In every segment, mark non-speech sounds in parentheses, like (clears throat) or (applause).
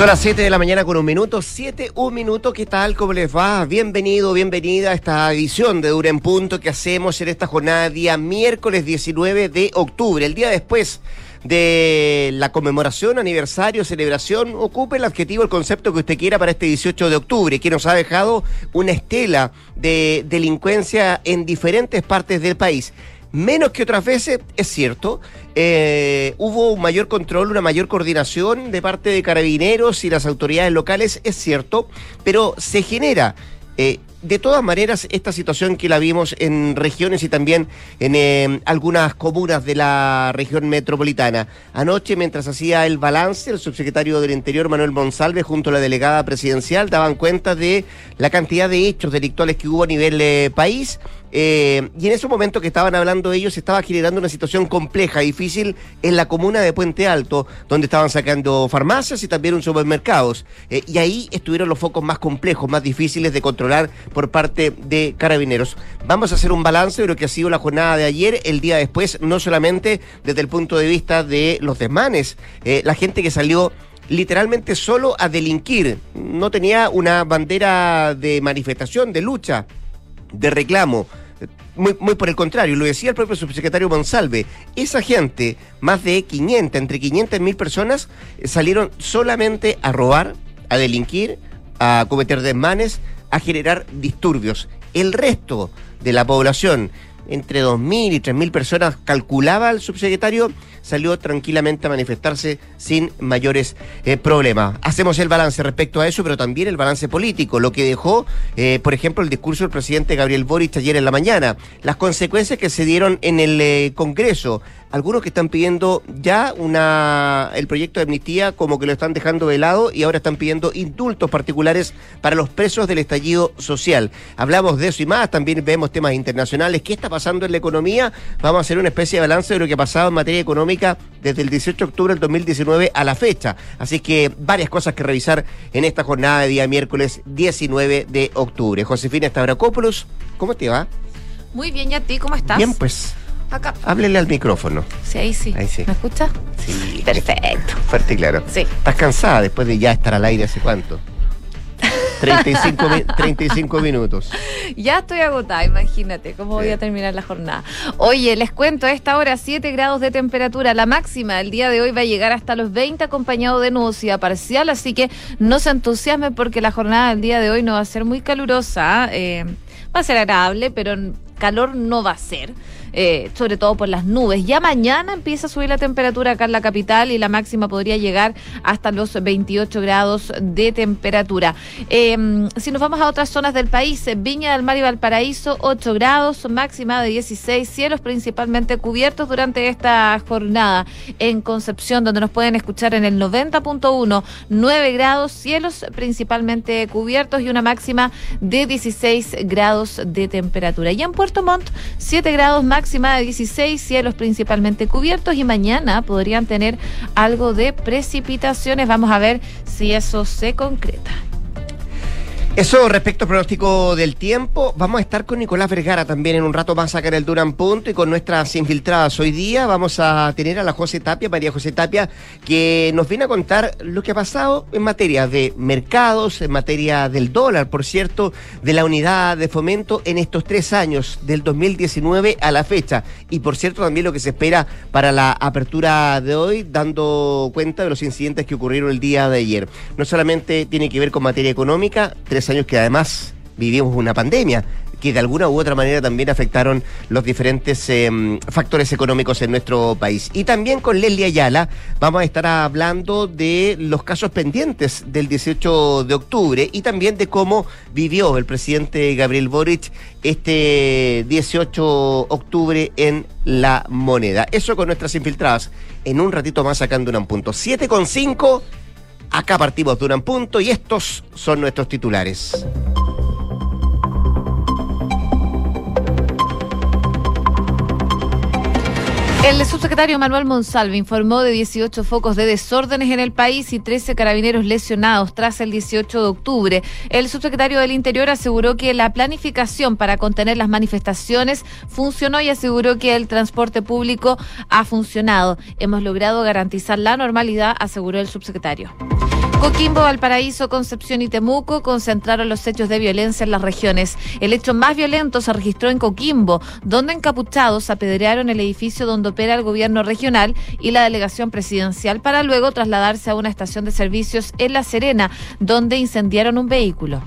Son las 7 de la mañana con un minuto, 7, un minuto, ¿qué tal? ¿Cómo les va? Bienvenido, bienvenida a esta edición de Dura en Punto que hacemos en esta jornada día miércoles 19 de octubre, el día después de la conmemoración, aniversario, celebración, ocupe el adjetivo, el concepto que usted quiera para este 18 de octubre, que nos ha dejado una estela de delincuencia en diferentes partes del país menos que otras veces, es cierto. Eh, hubo un mayor control, una mayor coordinación de parte de carabineros y las autoridades locales, es cierto, pero se genera eh, de todas maneras, esta situación que la vimos en regiones y también en eh, algunas comunas de la región metropolitana. Anoche, mientras hacía el balance, el subsecretario del Interior, Manuel Monsalve, junto a la delegada presidencial, daban cuenta de la cantidad de hechos delictuales que hubo a nivel eh, país. Eh, y en ese momento que estaban hablando ellos, estaba generando una situación compleja, difícil en la comuna de Puente Alto, donde estaban sacando farmacias y también un supermercados. y ahí estuvieron los focos más complejos, más difíciles de controlar por parte de Carabineros. Vamos a hacer un balance de lo que ha sido la jornada de ayer, el día después, no solamente desde el punto de vista de los desmanes, eh, la gente que salió literalmente solo a delinquir, no tenía una bandera de manifestación, de lucha, de reclamo. Muy, por el contrario, lo decía el propio subsecretario Monsalve, esa gente, más de 500, entre 500 y 1000 personas, salieron solamente a robar, a delinquir, a cometer desmanes, a generar disturbios. El resto de la población, entre 2.000 y 3.000 personas, calculaba el subsecretario, salió tranquilamente a manifestarse sin mayores eh, problemas. Hacemos el balance respecto a eso, pero también el balance político, lo que dejó, eh, por ejemplo, el discurso del presidente Gabriel Boric ayer en la mañana, las consecuencias que se dieron en el eh, Congreso, algunos que están pidiendo ya una el proyecto de amnistía como que lo están dejando de lado y ahora están pidiendo indultos particulares para los presos del estallido social. Hablamos de eso y más, también vemos temas internacionales. ¿Qué está pasando en la economía? Vamos a hacer una especie de balance de lo que ha pasado en materia económica desde el 18 de octubre del 2019 a la fecha. Así que varias cosas que revisar en esta jornada de día miércoles 19 de octubre. Josefina Stavrakopoulos, ¿cómo te va? Muy bien, ¿y a ti cómo estás? Bien, pues. Acá. Háblele al micrófono. Sí, ahí sí. Ahí sí. ¿Me escucha? Sí. Perfecto. Fuerte y claro. Sí. ¿Estás cansada después de ya estar al aire hace cuánto? 35, 35 minutos. Ya estoy agotada, imagínate cómo voy a terminar la jornada. Oye, les cuento, a esta hora 7 grados de temperatura. La máxima el día de hoy va a llegar hasta los 20 acompañado de nubosidad parcial, así que no se entusiasmen porque la jornada del día de hoy no va a ser muy calurosa. Eh, va a ser agradable, pero calor no va a ser. Eh, sobre todo por las nubes. Ya mañana empieza a subir la temperatura acá en la capital y la máxima podría llegar hasta los 28 grados de temperatura. Em, si nos vamos a otras zonas del país, Viña del Mar y Valparaíso, 8 grados, máxima de 16, cielos principalmente cubiertos durante esta jornada. En Concepción, donde nos pueden escuchar en el 90.1, 9 grados, cielos principalmente cubiertos y una máxima de 16 grados de temperatura. Y en Puerto Montt, 7 grados máxima de 16, cielos principalmente cubiertos y mañana podrían tener algo de precipitaciones. Vamos a ver si eso se concreta. Eso respecto al pronóstico del tiempo, vamos a estar con Nicolás Vergara también en un rato más a en el Duran Punto y con nuestras infiltradas. Hoy día vamos a tener a la José Tapia, María José Tapia, que nos viene a contar lo que ha pasado en materia de mercados, en materia del dólar, por cierto, de la unidad de fomento en estos tres años, del 2019 a la fecha. Y por cierto, también lo que se espera para la apertura de hoy, dando cuenta de los incidentes que ocurrieron el día de ayer. No solamente tiene que ver con materia económica, años que además vivimos una pandemia que de alguna u otra manera también afectaron los diferentes em, factores económicos en nuestro país. Y también con Leslie Ayala vamos a estar hablando de los casos pendientes del 18 de octubre y también de cómo vivió el presidente Gabriel Boric este 18 de octubre en la moneda. Eso con nuestras infiltradas. En un ratito más sacando un punto. 7 con 5 Acá partimos de un punto y estos son nuestros titulares. El subsecretario Manuel Monsalve informó de 18 focos de desórdenes en el país y 13 carabineros lesionados tras el 18 de octubre. El subsecretario del Interior aseguró que la planificación para contener las manifestaciones funcionó y aseguró que el transporte público ha funcionado. Hemos logrado garantizar la normalidad, aseguró el subsecretario. Coquimbo, Valparaíso, Concepción y Temuco concentraron los hechos de violencia en las regiones. El hecho más violento se registró en Coquimbo, donde encapuchados apedrearon el edificio donde opera el gobierno regional y la delegación presidencial para luego trasladarse a una estación de servicios en La Serena, donde incendiaron un vehículo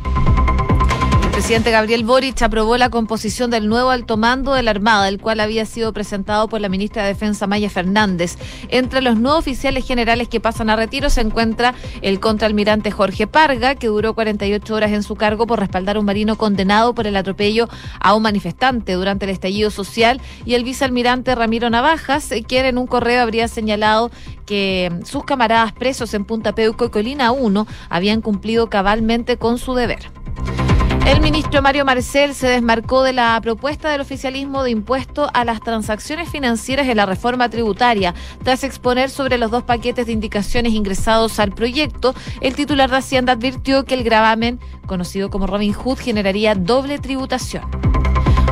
presidente Gabriel Boric aprobó la composición del nuevo alto mando de la Armada, el cual había sido presentado por la ministra de Defensa Maya Fernández. Entre los nuevos oficiales generales que pasan a retiro se encuentra el contraalmirante Jorge Parga, que duró 48 horas en su cargo por respaldar a un marino condenado por el atropello a un manifestante durante el estallido social, y el vicealmirante Ramiro Navajas, quien en un correo habría señalado que sus camaradas presos en Punta Peuco y Colina 1 habían cumplido cabalmente con su deber. El ministro Mario Marcel se desmarcó de la propuesta del oficialismo de impuesto a las transacciones financieras en la reforma tributaria. Tras exponer sobre los dos paquetes de indicaciones ingresados al proyecto, el titular de Hacienda advirtió que el gravamen, conocido como Robin Hood, generaría doble tributación.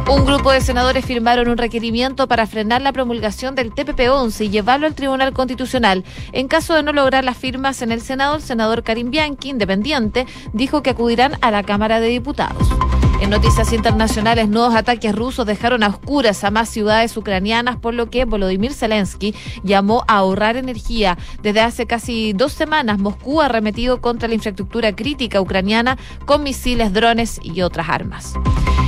Un grupo de senadores firmaron un requerimiento para frenar la promulgación del TPP-11 y llevarlo al Tribunal Constitucional. En caso de no lograr las firmas en el Senado, el senador Karim Bianchi, independiente, dijo que acudirán a la Cámara de Diputados. En noticias internacionales, nuevos ataques rusos dejaron a oscuras a más ciudades ucranianas, por lo que Volodymyr Zelensky llamó a ahorrar energía. Desde hace casi dos semanas, Moscú ha arremetido contra la infraestructura crítica ucraniana con misiles, drones y otras armas.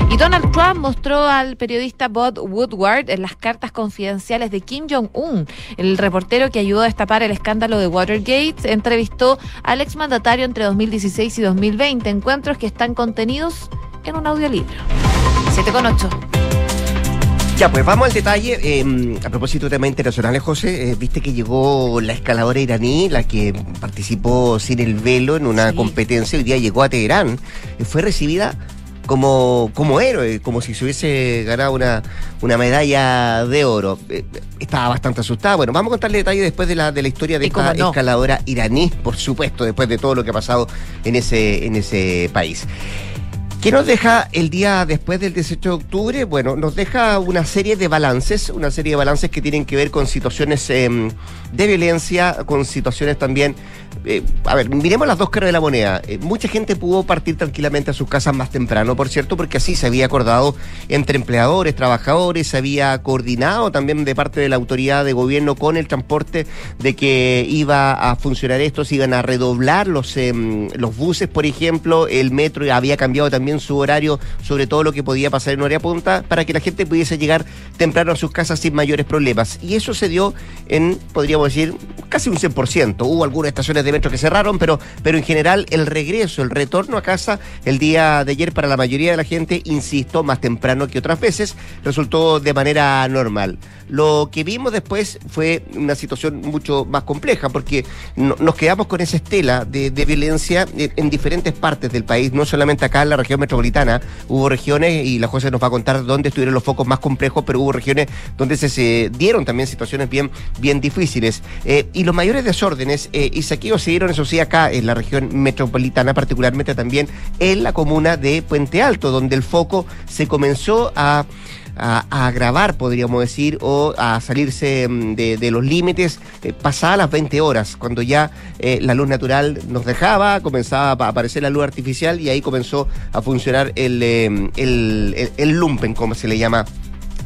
Y Donald Trump mostró al periodista Bob Woodward en las cartas confidenciales de Kim Jong-un. El reportero que ayudó a destapar el escándalo de Watergate entrevistó al exmandatario entre 2016 y 2020, encuentros que están contenidos en un audiolibro. 7 con 8. Ya, pues vamos al detalle. Em, a propósito de temas internacionales, José, eh, viste que llegó la escaladora iraní, la que participó sin el velo en una competencia, hoy día llegó a Teherán. y Fue recibida como, como héroe, como si se hubiese ganado una, una medalla de oro. Eh, estaba bastante asustada. Bueno, vamos a contarle detalles después de la, de la historia de esta escaladora iraní, por supuesto, después de todo lo que ha pasado en ese, en ese país. ¿Qué nos deja el día después del 18 de octubre? Bueno, nos deja una serie de balances, una serie de balances que tienen que ver con situaciones em, de violencia, con situaciones también eh, a ver, miremos las dos caras de la moneda. Eh, mucha gente pudo partir tranquilamente a sus casas más temprano, por cierto, porque así se había acordado entre empleadores, trabajadores, se había coordinado también de parte de la autoridad de gobierno con el transporte de que iba a funcionar esto, se iban a redoblar los, em, los buses, por ejemplo, el metro había cambiado también su horario sobre todo lo que podía pasar en hora punta para que la gente pudiese llegar temprano a sus casas sin mayores problemas. Y eso se dio en, podríamos decir, casi un 100%. Hubo algunas estaciones de metro que cerraron, pero, pero en general el regreso, el retorno a casa el día de ayer para la mayoría de la gente, insisto, más temprano que otras veces, resultó de manera normal. Lo que vimos después fue una situación mucho más compleja, porque nos quedamos con esa estela de, violencia en, diferentes partes del país, no solamente acá en la región metropolitana, hubo regiones, y la jueza nos va a contar dónde estuvieron los focos más complejos, pero hubo regiones donde se, dieron también situaciones bien, bien difíciles. Eh, y los mayores desórdenes eh, y saqueos se dieron, eso sí, acá en la región metropolitana, particularmente también en la comuna de Puente Alto, donde el foco se comenzó a a, agravar, podríamos decir, o a salirse mm, de, los límites eh, pasadas las 20 horas, cuando ya eh, la luz natural nos dejaba, comenzaba a aparecer la luz artificial y ahí comenzó a funcionar el, eh, el, el lumpen, como se le llama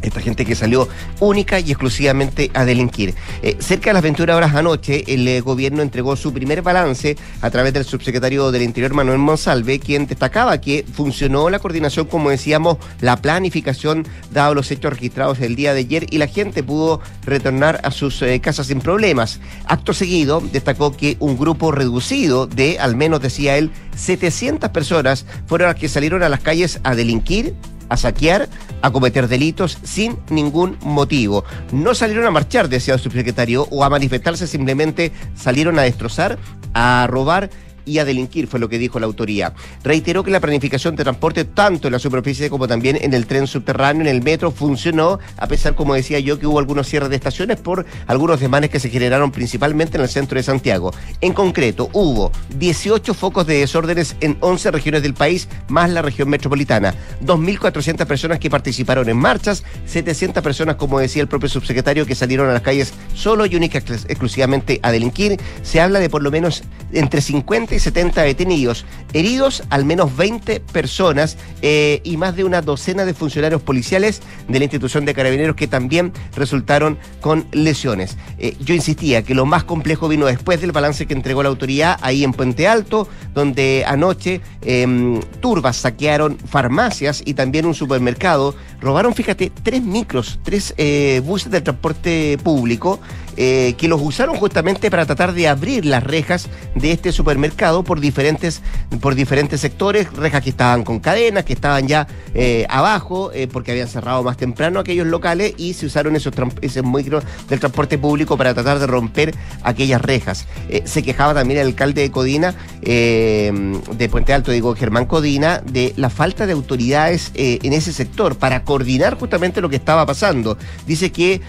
esta gente que salió única y exclusivamente a delinquir. Eh, cerca de las 21 horas anoche, el eh, gobierno entregó su primer balance a través del subsecretario del Interior, Manuel Monsalve, quien destacaba que funcionó la coordinación, como decíamos, la planificación, dado los hechos registrados el día de ayer, y la gente pudo retornar a sus eh, casas sin problemas. Acto seguido, destacó que un grupo reducido de, al menos decía él, 700 personas fueron las que salieron a las calles a delinquir a saquear, a cometer delitos sin ningún motivo. No salieron a marchar, decía el subsecretario, o a manifestarse, simplemente salieron a destrozar, a robar y a delinquir, fue lo que dijo la autoría. Reiteró que la planificación de transporte, tanto en la superficie como también en el tren subterráneo, en el metro, funcionó, a pesar, como decía yo, que hubo algunos cierres de estaciones por algunos desmanes que se generaron principalmente en el centro de Santiago. En concreto, hubo 18 focos de desórdenes en 11 regiones del país, más la región metropolitana. 2.400 personas que participaron en marchas, 700 personas, como decía el propio subsecretario, que salieron a las calles solo y única exclusivamente a delinquir. Se habla de por lo menos entre 50 y 70 detenidos, heridos al menos 20 personas eh, y más de una docena de funcionarios policiales de la institución de carabineros que también resultaron con lesiones. Eh, yo insistía que lo más complejo vino después del balance que entregó la autoridad ahí en Puente Alto, donde anoche em, turbas saquearon farmacias y también un supermercado, robaron, fíjate, tres micros, tres eh, buses de transporte público eh, que los usaron justamente para tratar de abrir las rejas de este supermercado por diferentes, por diferentes sectores, rejas que estaban con cadenas, que estaban ya eh, abajo, eh, porque habían cerrado más temprano aquellos locales y se usaron esos, esos micros del transporte público para tratar de romper aquellas rejas. se quejaba también el alcalde de Codina, de Puente Alto, digo Germán Codina, de la falta de autoridades en ese sector para coordinar justamente lo que estaba pasando. Dice que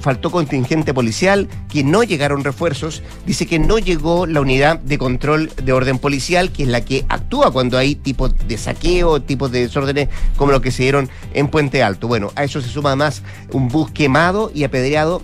faltó contingente policial, que no llegaron refuerzos, dice que no llegó la unidad de control de orden policial, que es la que actúa cuando hay tipos de saqueo, tipos de desórdenes como lo que se dieron en Puente Alto. Bueno, a eso se suma más un bus quemado y apedreado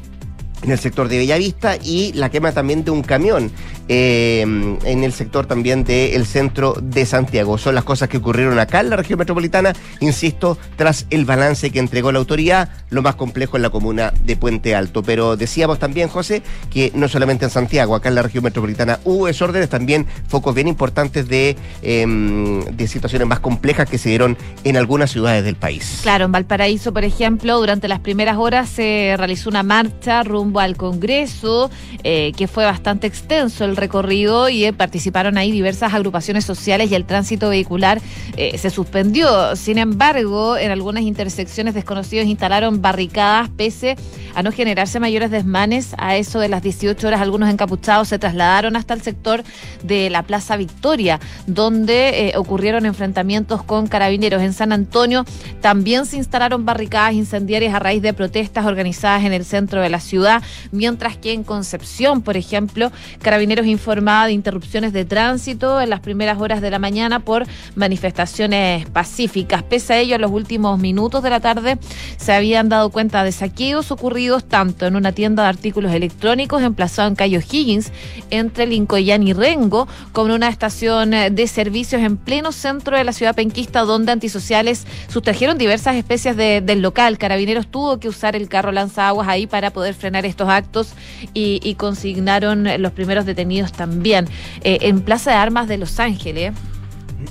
en el sector de Bellavista y la quema también de un camión eh, en el sector también del centro de Santiago. Son las cosas que ocurrieron acá en la región metropolitana, insisto, tras el balance que entregó la autoridad, lo más complejo en la comuna de Puente Alto. Pero decíamos también, José, que no solamente en Santiago, acá en la región metropolitana hubo desórdenes, también focos bien importantes de, em, de situaciones más complejas que se dieron en algunas ciudades del país. Claro, en Valparaíso, por ejemplo, durante las primeras horas se realizó una marcha rumbo al Congreso, eh, que fue bastante extenso el recorrido y eh, participaron ahí diversas agrupaciones sociales y el tránsito vehicular eh, se suspendió. Sin embargo, en algunas intersecciones desconocidos instalaron barricadas pese a no generarse mayores desmanes. A eso de las 18 horas, algunos encapuchados se trasladaron hasta el sector de la Plaza Victoria, donde ocurrieron enfrentamientos con carabineros. En San Antonio también se instalaron barricadas incendiarias a raíz de protestas organizadas en el centro de la ciudad mientras que en Concepción, por ejemplo, Carabineros informaba de interrupciones de tránsito en las primeras horas de la mañana por manifestaciones pacíficas. Pese a ello, en los últimos minutos de la tarde se habían dado cuenta de saqueos ocurridos tanto en una tienda de artículos electrónicos emplazada en Cayo Higgins, entre Lincoln y Rengo, como en una estación de servicios en pleno centro de la ciudad penquista, donde antisociales sustrajeron diversas especies del local. Carabineros tuvo que usar el carro lanzaguas ahí para poder frenar estos actos y, consignaron los primeros detenidos también. Eh, en Plaza de Armas de Los Ángeles.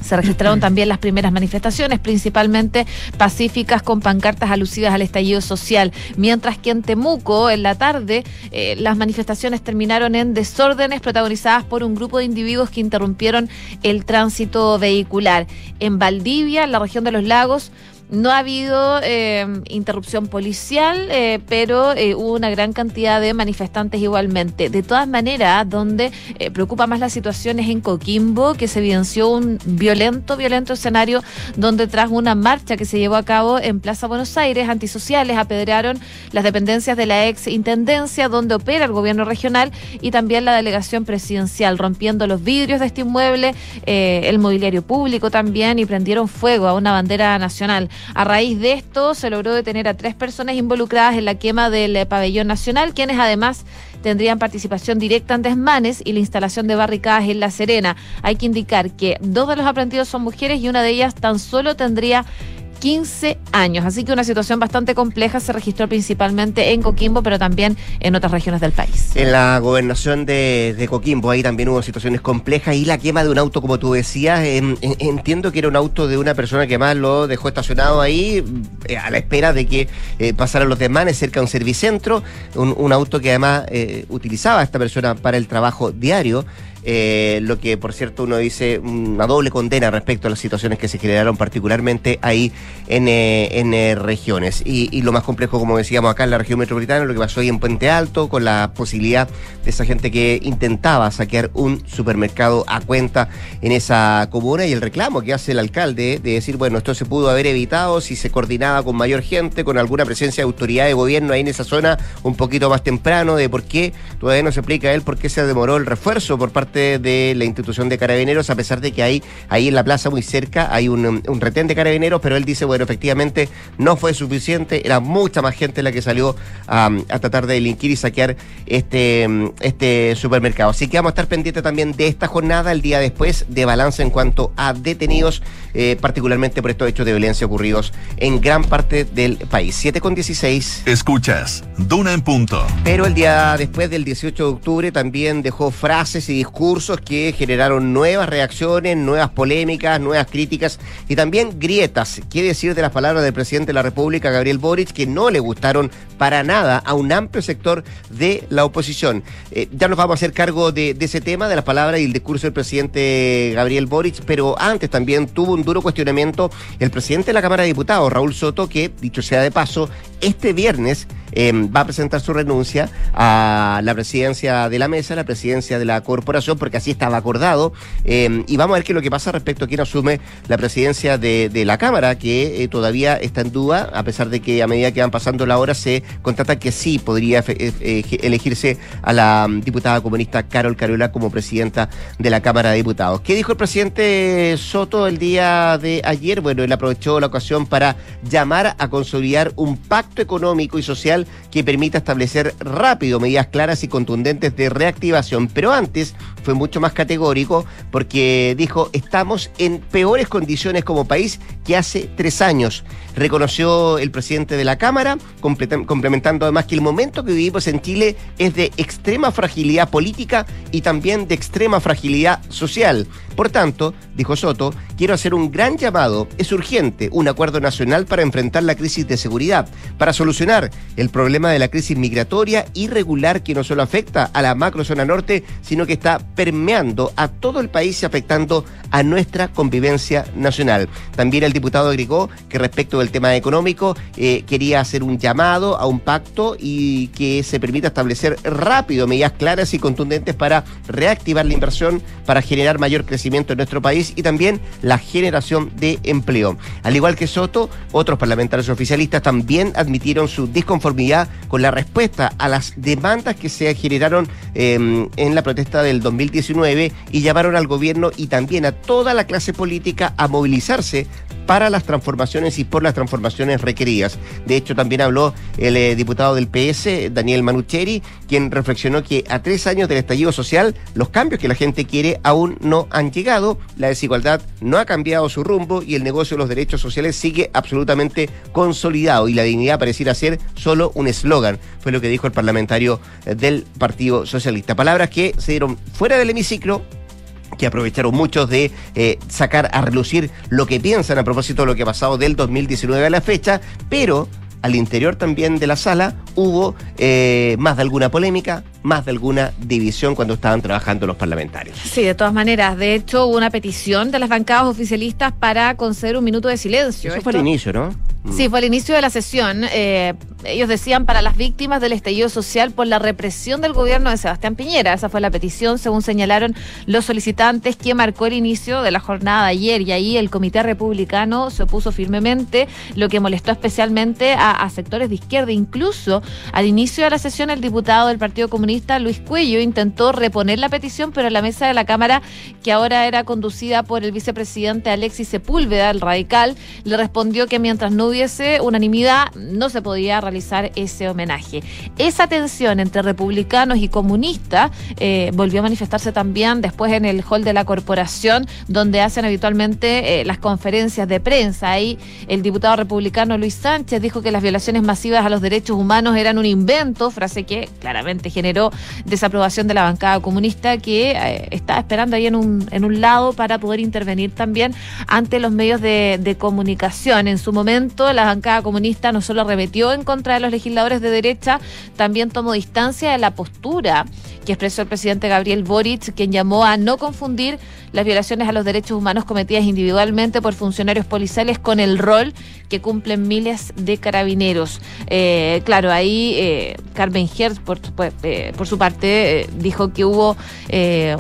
Se registraron (clears throat) también las primeras manifestaciones, principalmente pacíficas con pancartas alusivas al estallido social, mientras que en Temuco, en la tarde, eh, las manifestaciones terminaron en desórdenes protagonizadas por un grupo de individuos que interrumpieron el tránsito vehicular. En Valdivia, en la región de los lagos, no ha habido eh, interrupción policial, eh, pero eh, hubo una gran cantidad de manifestantes igualmente. De todas maneras, donde preocupa más la situación es en Coquimbo, que se evidenció un violento, violento escenario donde tras una marcha que se llevó a cabo en Plaza Buenos Aires, antisociales apedrearon las dependencias de la ex intendencia donde opera el gobierno regional y también la delegación presidencial, rompiendo los vidrios de este inmueble, el mobiliario público también y prendieron fuego a una bandera nacional. A raíz de esto se logró detener a tres personas involucradas en la quema del eh, pabellón nacional, quienes además tendrían participación directa en desmanes y la instalación de barricadas en La Serena. Hay que indicar que dos de los aprendidos son mujeres y una de ellas tan solo tendría 15 años. Así que una situación bastante compleja se registró principalmente en Coquimbo, pero también en otras regiones del país. En la gobernación de, Coquimbo ahí también hubo situaciones complejas y la quema de un auto, como tú decías, entiendo que era un auto de una persona que más lo dejó estacionado ahí eh, a la espera de que eh, pasaran los desmanes cerca de un servicentro, un, auto que además eh, utilizaba esta persona para el trabajo diario. Eh, lo que por cierto uno dice una doble condena respecto a las situaciones que se generaron particularmente ahí en, eh, en eh, regiones. Y, lo más complejo, como decíamos acá en la región metropolitana, lo que pasó ahí en Puente Alto, con la posibilidad de esa gente que intentaba saquear un supermercado a cuenta en esa comuna y el reclamo que hace el alcalde de decir, bueno, esto se pudo haber evitado si se coordinaba con mayor gente, con alguna presencia de autoridad de gobierno ahí en esa zona un poquito más temprano, de por qué, todavía no se explica él por qué se demoró el refuerzo por parte de la institución de carabineros, a pesar de que hay ahí en la plaza muy cerca hay un, retén de carabineros, pero él dice, bueno, efectivamente no fue suficiente, era mucha más gente la que salió a, tratar de delinquir y saquear este, este supermercado. Así que vamos a estar pendientes también de esta jornada el día después de balance en cuanto a detenidos, eh, particularmente por estos hechos de violencia ocurridos en gran parte del país. 7 con 16. Escuchas, Duna en punto. Pero el día después del 18 de octubre también dejó frases y discursos que generaron nuevas reacciones, nuevas polémicas, nuevas críticas y también grietas. ¿Qué decir de las palabras del presidente de la República, Gabriel Boric, que no le gustaron para nada a un amplio sector de la oposición? Eh, ya nos vamos a hacer cargo de, de ese tema, de las palabras y el discurso del presidente Gabriel Boric, pero antes también tuvo un duro cuestionamiento el presidente de la Cámara de Diputados, Raúl Soto, que, dicho sea de paso, este viernes Em, va a presentar su renuncia a la presidencia de la mesa, la presidencia de la corporación, porque así estaba acordado. Em, y vamos a ver qué es lo que pasa respecto a quién asume la presidencia de, la Cámara, que eh, todavía está en duda, a pesar de que a medida que van pasando la hora se contrata que sí podría eh, elegirse a la mm, diputada comunista Carol Carola como presidenta de la Cámara de Diputados. ¿Qué dijo el presidente Soto el día de ayer? Bueno, él aprovechó la ocasión para llamar a consolidar un pacto económico y social que permita establecer rápido medidas claras y contundentes de reactivación. Pero antes fue mucho más categórico porque dijo, estamos en peores condiciones como país que hace tres años. Reconoció el presidente de la Cámara, complementando además que el momento que vivimos en Chile es de extrema fragilidad política y también de extrema fragilidad social. Por tanto, dijo Soto, quiero hacer un gran llamado. Es urgente un acuerdo nacional para enfrentar la crisis de seguridad, para solucionar el problema de la crisis migratoria irregular que no solo afecta a la macrozona norte, sino que está permeando a todo el país y afectando a nuestra convivencia nacional. También el diputado agregó que respecto del tema económico eh, quería hacer un llamado a un pacto y que se permita establecer rápido medidas claras y contundentes para reactivar la inversión, para generar mayor crecimiento en nuestro país y también la generación de empleo. Al igual que Soto, otros parlamentarios oficialistas también admitieron su disconformidad con la respuesta a las demandas que se generaron em, en la protesta del 2019 y llamaron al gobierno y también a toda la clase política a movilizarse para las transformaciones y por las transformaciones requeridas. De hecho, también habló el eh, diputado del PS, Daniel Manucheri, quien reflexionó que a tres años del estallido social, los cambios que la gente quiere aún no han llegado, la desigualdad no ha cambiado su rumbo y el negocio de los derechos sociales sigue absolutamente consolidado y la dignidad pareciera ser solo un eslogan, fue lo que dijo el parlamentario del Partido Socialista. Palabras que se dieron fuera del hemiciclo que aprovecharon muchos de eh, sacar a relucir lo que piensan a propósito de lo que ha pasado del 2019 a la fecha, pero al interior también de la sala hubo eh, más de alguna polémica, más de alguna división cuando estaban trabajando los parlamentarios. Sí, de todas maneras. De hecho, hubo una petición de las bancadas oficialistas para conceder un minuto de silencio. Eso fue el inicio, ¿no? Mm. Sí, fue al inicio de la sesión. Eh, ellos decían para las víctimas del estallido social por la represión del gobierno de Sebastián Piñera. Esa fue la petición, según señalaron los solicitantes, que marcó el inicio de la jornada de ayer. Y ahí el Comité Republicano se opuso firmemente, lo que molestó especialmente a, sectores de izquierda. Incluso al inicio de la sesión, el diputado del Partido Comunista, Luis Cuello, intentó reponer la petición, pero la mesa de la Cámara, que ahora era conducida por el vicepresidente Alexis Sepúlveda, el radical, le respondió que mientras no hubiese unanimidad, no se podía realizar ese homenaje. Esa tensión entre republicanos y comunistas eh, volvió a manifestarse también después en el hall de la corporación, donde hacen habitualmente eh, las conferencias de prensa. Ahí el diputado republicano Luis Sánchez dijo que las violaciones masivas a los derechos humanos eran un invento, frase que claramente generó desaprobación de la bancada comunista, que eh, está esperando ahí en un, en un lado para poder intervenir también ante los medios de, de comunicación. En su momento, la bancada comunista no solo arremetió en contra de los legisladores de derecha, también tomó distancia de la postura que expresó el presidente Gabriel Boric, quien llamó a no confundir las violaciones a los derechos humanos cometidas individualmente por funcionarios policiales con el rol que cumplen miles de carabineros. Eh, claro, ahí eh, Carmen Hertz, por, eh, por su parte, dijo que hubo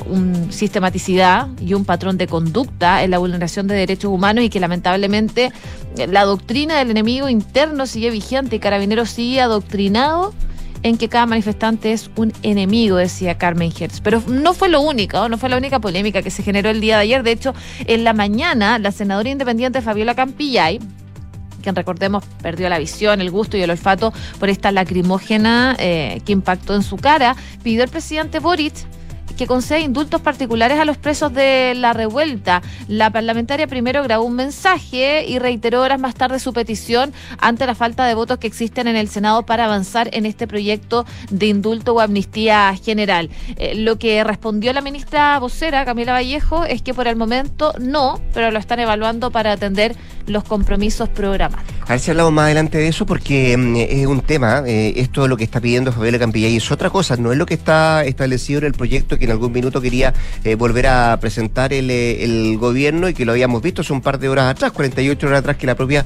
un sistematicidad y un patrón de conducta en la vulneración de derechos humanos y que lamentablemente la doctrina del enemigo interno sigue vigente y Carabineros sigue adoctrinado en que cada manifestante es un enemigo, decía Carmen Hertz. Pero no fue lo único, no fue la única polémica que se generó el día de ayer. De hecho, en la mañana, la senadora independiente Fabiola Campillay quien recordemos perdió la visión, el gusto y el olfato por esta lacrimógena eh, que impactó en su cara, pidió al presidente Boric que concede indultos particulares a los presos de la revuelta. La parlamentaria primero grabó un mensaje y reiteró horas más tarde su petición ante la falta de votos que existen en el Senado para avanzar en este proyecto de indulto o amnistía general. Eh, lo que respondió la ministra vocera, Camila Vallejo, es que por el momento no, pero lo están evaluando para atender los compromisos programados. A ver si hablamos más adelante de eso porque mm, es un tema, eh, esto es lo que está pidiendo Fabiola Campillay, es otra cosa, no es lo que está establecido en el proyecto en algún minuto quería eh, volver a presentar el, eh, el, gobierno y que lo habíamos visto hace un par de horas atrás, 48 horas atrás, que la propia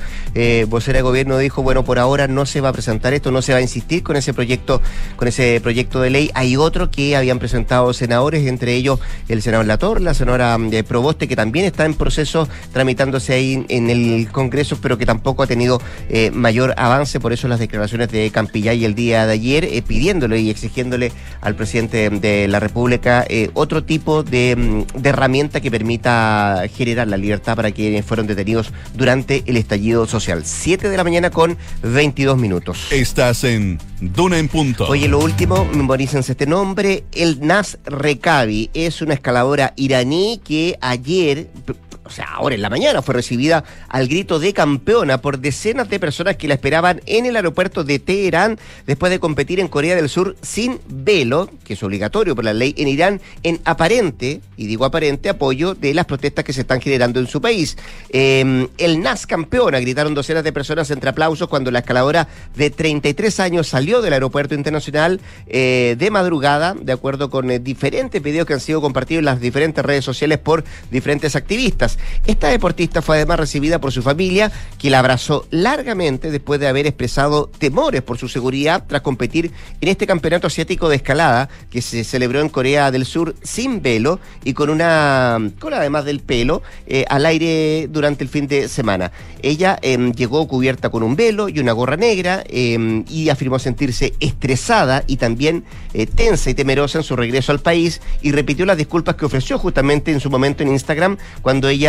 vocera de gobierno dijo, bueno, por ahora no se va a presentar esto, no se va a insistir con ese proyecto, con ese proyecto de ley. Hay otro que habían presentado senadores, entre ellos el senador Lator, la senadora mm, Proboste, que también está en proceso tramitándose ahí en el Congreso, pero que tampoco ha tenido eh, mayor avance, por eso las declaraciones de Campillay el día de ayer, eh, pidiéndole y exigiéndole al presidente de la República eh, otro tipo de, mm, de, herramienta que permita generar la libertad para quienes fueron detenidos durante el estallido social. 7 de la mañana con 22 minutos. Estás en Duna en Punto. Oye, lo último, memorícense este nombre, el Nas Rekabi, es una escaladora iraní que ayer o sea, ahora en la mañana, fue recibida al grito de campeona por decenas de personas que la esperaban en el aeropuerto de Teherán después de competir en Corea del Sur sin velo, que es obligatorio por la ley en Irán, en aparente, y digo aparente, apoyo de las protestas que se están generando en su país. Em, el NAS campeona, gritaron docenas de personas entre aplausos cuando la escaladora de 33 años salió del aeropuerto internacional eh, de madrugada, de acuerdo con eh, diferentes videos que han sido compartidos en las diferentes redes sociales por diferentes activistas. Esta deportista fue además recibida por su familia, que la abrazó largamente después de haber expresado temores por su seguridad tras competir en este campeonato asiático de escalada que se celebró en Corea del Sur sin velo y con una cola además del pelo eh, al aire durante el fin de semana. Ella em, llegó cubierta con un velo y una gorra negra em, y afirmó sentirse estresada y también eh, tensa y temerosa en su regreso al país y repitió las disculpas que ofreció justamente en su momento en Instagram cuando ella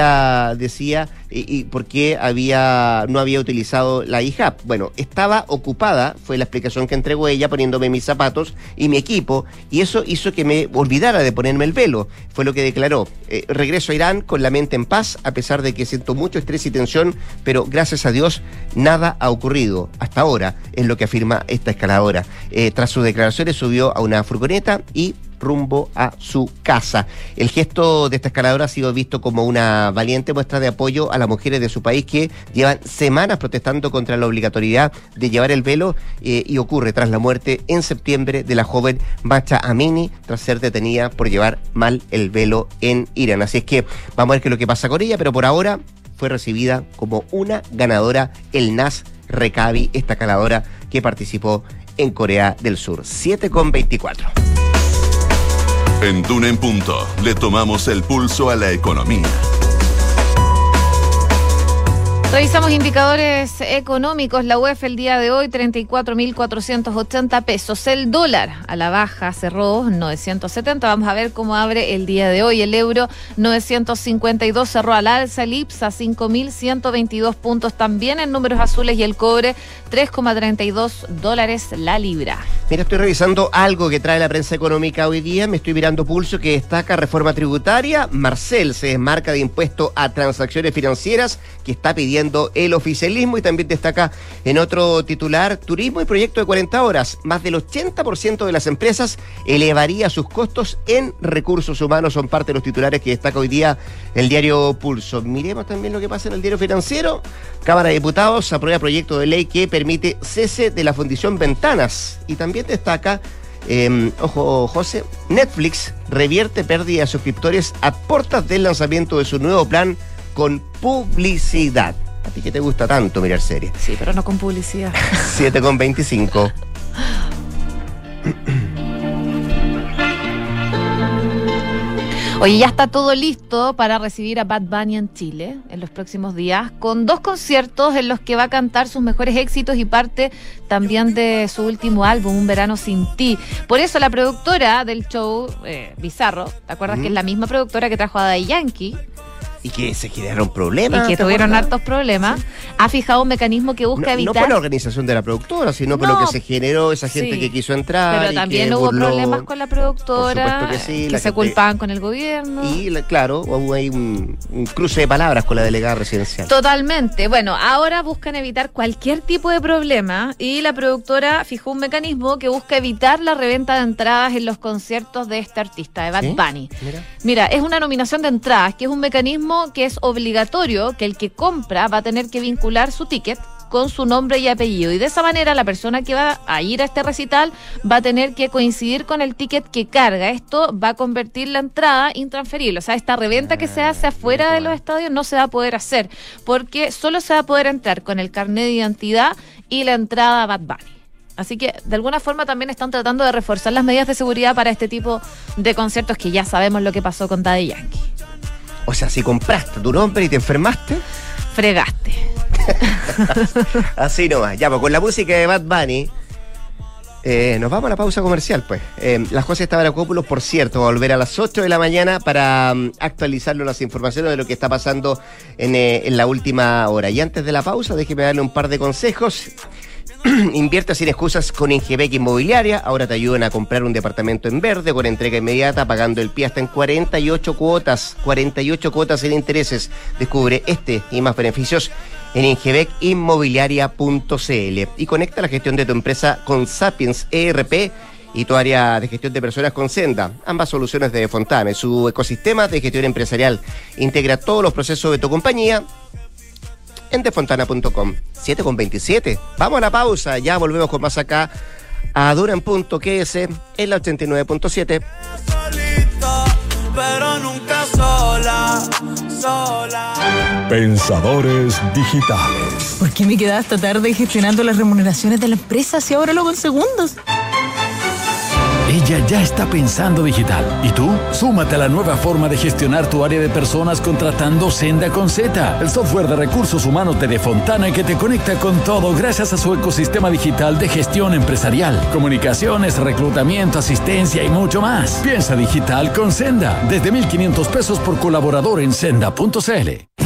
decía y, por qué había, no había utilizado la hijab. Bueno, estaba ocupada, fue la explicación que entregó ella poniéndome mis zapatos y mi equipo, y eso hizo que me olvidara de ponerme el velo. Fue lo que declaró. Eh, regreso a Irán con la mente en paz, a pesar de que siento mucho estrés y tensión, pero gracias a Dios nada ha ocurrido hasta ahora, es lo que afirma esta escaladora. Eh, tras sus declaraciones subió a una furgoneta y rumbo a su casa. El gesto de esta escaladora ha sido visto como una valiente muestra de apoyo a las mujeres de su país que llevan semanas protestando contra la obligatoriedad de llevar el velo eh, y ocurre tras la muerte en septiembre de la joven Bacha Amini tras ser detenida por llevar mal el velo en Irán. Así es que vamos a ver qué es lo que pasa con ella, pero por ahora fue recibida como una ganadora el NAS Recabi, esta escaladora que participó en Corea del Sur. 7 con 24. En Duna en Punto le tomamos el pulso a la economía. Revisamos indicadores económicos. La UEF el día de hoy 34.480 pesos. El dólar a la baja cerró 970. Vamos a ver cómo abre el día de hoy. El euro 952 cerró al alza. El IPSA 5.122 puntos también en números azules y el cobre 3,32 dólares la libra. Mira, estoy revisando algo que trae la prensa económica hoy día. Me estoy mirando pulso que destaca reforma tributaria. Marcel se desmarca de impuesto a transacciones financieras que está pidiendo el oficialismo y también destaca en otro titular turismo y proyecto de 40 horas. Más del 80% de las empresas elevaría sus costos en recursos humanos. Son parte de los titulares que destaca hoy día el diario Pulso. Miremos también lo que pasa en el diario financiero. Cámara de Diputados aprueba proyecto de ley que permite cese de la fundición Ventanas y también destaca em, ojo, José, Netflix revierte pérdida de suscriptores a puertas del lanzamiento de su nuevo plan con publicidad. ¿A ti que te gusta tanto mirar series? Sí, pero no con publicidad. (laughs) 7 con 25. Oye, ya está todo listo para recibir a Bad Bunny en Chile en los próximos días, con dos conciertos en los que va a cantar sus mejores éxitos y parte también de su último álbum, Un Verano Sin Ti. Por eso la productora del show, eh, Bizarro, ¿te acuerdas que es la misma productora que trajo a Daddy Yankee? Y que se generaron problemas. Y que ¿te tuvieron hartos problemas. Ha fijado un mecanismo que busca No, no evitar... por la organización de la productora, sino por lo que se generó esa gente sí. que quiso entrar. Pero y también que hubo burló. problemas con la productora, Por supuesto que sí, la se gente- culpaban con el gobierno. Y la- claro, hubo ahí un, un cruce de palabras con la delegada residencial. Totalmente. Bueno, ahora buscan evitar cualquier tipo de problema y la productora fijó un mecanismo que busca evitar la reventa de entradas en los conciertos de este artista, de Bad. Bunny. Mira. Mira, es una nominación de entradas, que es un mecanismo que es obligatorio, que el que compra va a tener que vincular su ticket con su nombre y apellido. Y de esa manera la persona que va a ir a este recital va a tener que coincidir con el ticket que carga. Esto va a convertir la entrada intransferible. O sea, esta reventa que se hace afuera de los estadios no se va a poder hacer, porque solo se va a poder entrar con el carnet de identidad y la entrada a Bad Bunny. Así que de alguna forma también están tratando de reforzar las medidas de seguridad para este tipo de conciertos que ya sabemos lo que pasó con Daddy Yankee. O sea, si compraste tu nombre y te enfermaste, Fregaste. (laughs) así nomás. Ya, pues con la música de Bad Bunny, eh, nos vamos a la pausa comercial, pues. Eh, las cosas estaban a cópulos, por cierto, va a volver a las 8 de la mañana para actualizarnos las informaciones de lo que está pasando en, eh, en la última hora. Y antes de la pausa, déjeme darle un par de consejos. (clears throat) Invierte sin excusas con Ingebec Inmobiliaria. Ahora te ayudan a comprar un departamento en verde con entrega inmediata, pagando el pie hasta en 48 cuotas. 48 cuotas sin intereses. Descubre este y más beneficios en ingebecinmobiliaria.cl y conecta la gestión de tu empresa con Sapiens ERP y tu área de gestión de personas con Senda, ambas soluciones de Fontana. Su ecosistema de gestión empresarial integra todos los procesos de tu compañía en defontana.com. 7 con 27. Vamos a la pausa, ya volvemos con más acá a Duran.ks en la 89.7. solita, pero nunca sola, sola. Pensadores digitales. ¿Por qué me quedaba hasta tarde gestionando las remuneraciones de la empresa si ahora lo hago en segundos? Ella ya está pensando digital. ¿Y tú? Súmate a la nueva forma de gestionar tu área de personas contratando Senda con Z, el software de recursos humanos de Defontana que te conecta con todo gracias a su ecosistema digital de gestión empresarial, comunicaciones, reclutamiento, asistencia y mucho más. Piensa digital con Senda, desde 1.500 pesos por colaborador en senda.cl.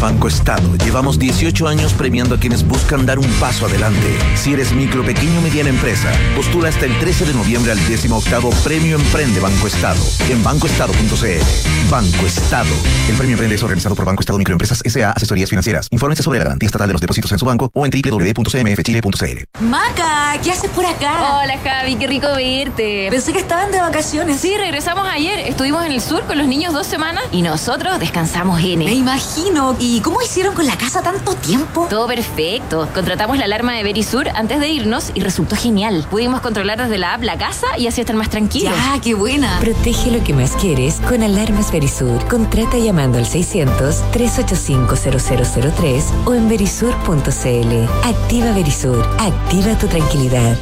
Banco Estado llevamos 18 años premiando a quienes buscan dar un paso adelante. Si eres micro, pequeño o mediana empresa, postula hasta el 13 de noviembre al 18 Premio Emprende Banco Estado en bancoestado.cl. Banco Estado. El Premio Emprende es organizado por Banco Estado Microempresas S.A. Asesorías Financieras. Infórmese sobre la garantía estatal de los depósitos en su banco o en www.cmfchile.cl. Maca, ¿qué haces por acá? Hola Javi, qué rico verte. Pensé que estaban de vacaciones. Sí, regresamos ayer. Estuvimos en el sur con los niños dos semanas y nosotros descansamos Me N. imagino. ¿Y cómo hicieron con la casa tanto tiempo? Todo perfecto. Contratamos la alarma de Verisur antes de irnos y resultó genial. Pudimos controlar desde la app la casa y así estar más tranquilos. Ya, qué buena. Protege lo que más quieres con alarmas Verisur. Contrata llamando al 600-385-0003 o en verisur.cl. Activa Verisur. Activa tu tranquilidad.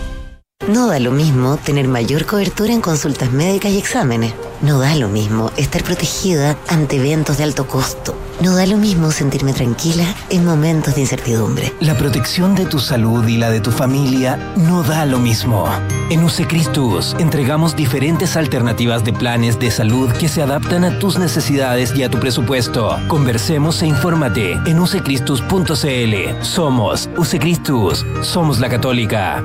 No da lo mismo tener mayor cobertura en consultas médicas y exámenes. No da lo mismo estar protegida ante eventos de alto costo. No da lo mismo sentirme tranquila en momentos de incertidumbre. La protección de tu salud y la de tu familia no da lo mismo. En Usecristus entregamos diferentes alternativas de planes de salud que se adaptan a tus necesidades y a tu presupuesto. Conversemos e infórmate en usecristus.cl. Somos Usecristus. Somos la católica.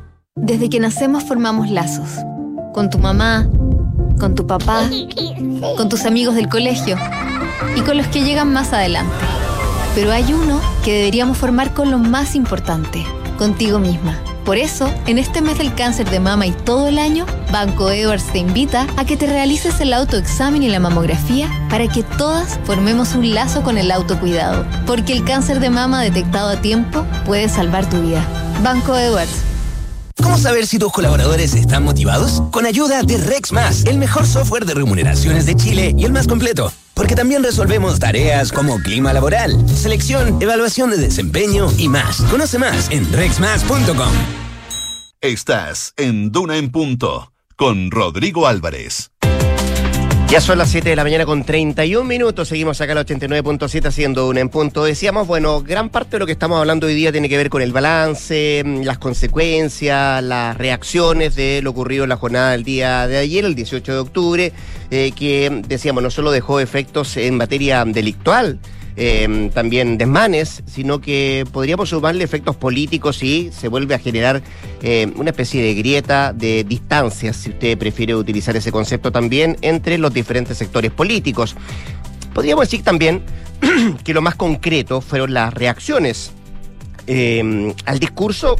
Desde que nacemos formamos lazos. Con tu mamá, con tu papá, con tus amigos del colegio y con los que llegan más adelante. Pero hay uno que deberíamos formar con lo más importante, contigo misma. Por eso, en este mes del cáncer de mama y todo el año, Banco Edwards te invita a que te realices el autoexamen y la mamografía para que todas formemos un lazo con el autocuidado. Porque el cáncer de mama detectado a tiempo puede salvar tu vida. Banco Edwards. ¿Cómo saber si tus colaboradores están motivados? Con ayuda de Rex Más, el mejor software de remuneraciones de Chile y el más completo. Porque también resolvemos tareas como clima laboral, selección, evaluación de desempeño y más. Conoce más en rexmas.com. Estás en Duna en Punto con Rodrigo Álvarez. Ya son las 7 de la mañana con 31 minutos. Seguimos acá al 89.7 haciendo un en punto. Decíamos, bueno, gran parte de lo que estamos hablando hoy día tiene que ver con el balance, mm, las consecuencias, las reacciones de lo ocurrido en la jornada del día de ayer, el 18 de octubre, eh, que decíamos, no solo dejó efectos en materia delictual, eh, también desmanes, sino que podríamos sumarle efectos políticos y se vuelve a generar eh, una especie de grieta de distancias, si usted prefiere utilizar ese concepto también, entre los diferentes sectores políticos. Podríamos decir también (clears throat) que lo más concreto fueron las reacciones eh, al discurso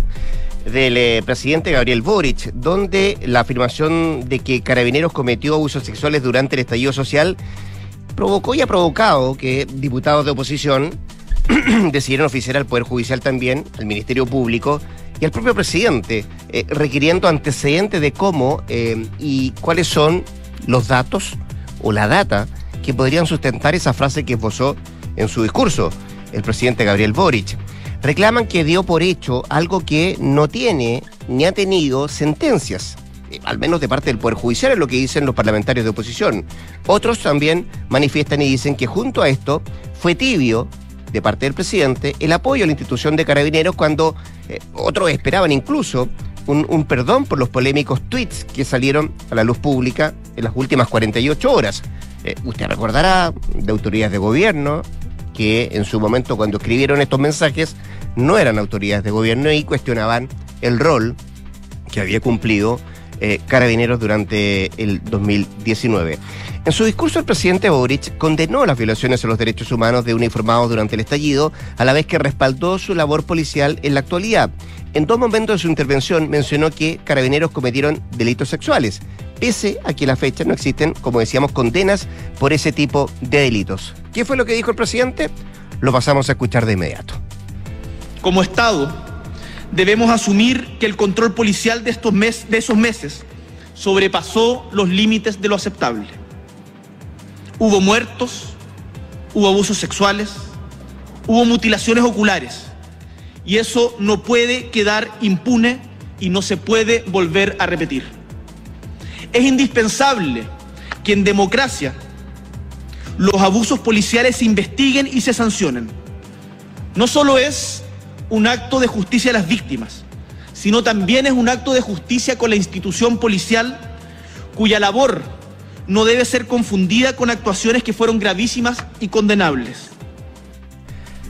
del eh, presidente Gabriel Boric, donde la afirmación de que Carabineros cometió abusos sexuales durante el estallido social provocó y ha provocado que diputados de oposición (clears throat) decidieron oficiar al Poder Judicial también, al Ministerio Público y al propio presidente, eh, requiriendo antecedentes de cómo eh, y cuáles son los datos o la data que podrían sustentar esa frase que esbozó en su discurso el presidente Gabriel Boric. Reclaman que dio por hecho algo que no tiene ni ha tenido sentencias al menos de parte del Poder Judicial, es lo que dicen los parlamentarios de oposición. Otros también manifiestan y dicen que junto a esto fue tibio de parte del presidente el apoyo a la institución de carabineros cuando eh, otros esperaban incluso un, un, perdón por los polémicos tweets que salieron a la luz pública en las últimas 48 horas. Eh, usted recordará de autoridades de gobierno que en su momento cuando escribieron estos mensajes no eran autoridades de gobierno y cuestionaban el rol que había cumplido eh, carabineros durante el 2019. En su discurso, el presidente Boric condenó las violaciones a los derechos humanos de uniformados durante el estallido, a la vez que respaldó su labor policial en la actualidad. En dos momentos de su intervención mencionó que carabineros cometieron delitos sexuales, pese a que a la fecha no existen, como decíamos, condenas por ese tipo de delitos. ¿Qué fue lo que dijo el presidente? Lo pasamos a escuchar de inmediato. Como Estado, debemos asumir que el control policial de, estos mes, de esos meses sobrepasó los límites de lo aceptable. Hubo muertos, hubo abusos sexuales, hubo mutilaciones oculares. Y eso no puede quedar impune y no se puede volver a repetir. Es indispensable que en democracia los abusos policiales se investiguen y se sancionen. No solo es un acto de justicia a las víctimas, sino también es un acto de justicia con la institución policial cuya labor no debe ser confundida con actuaciones que fueron gravísimas y condenables.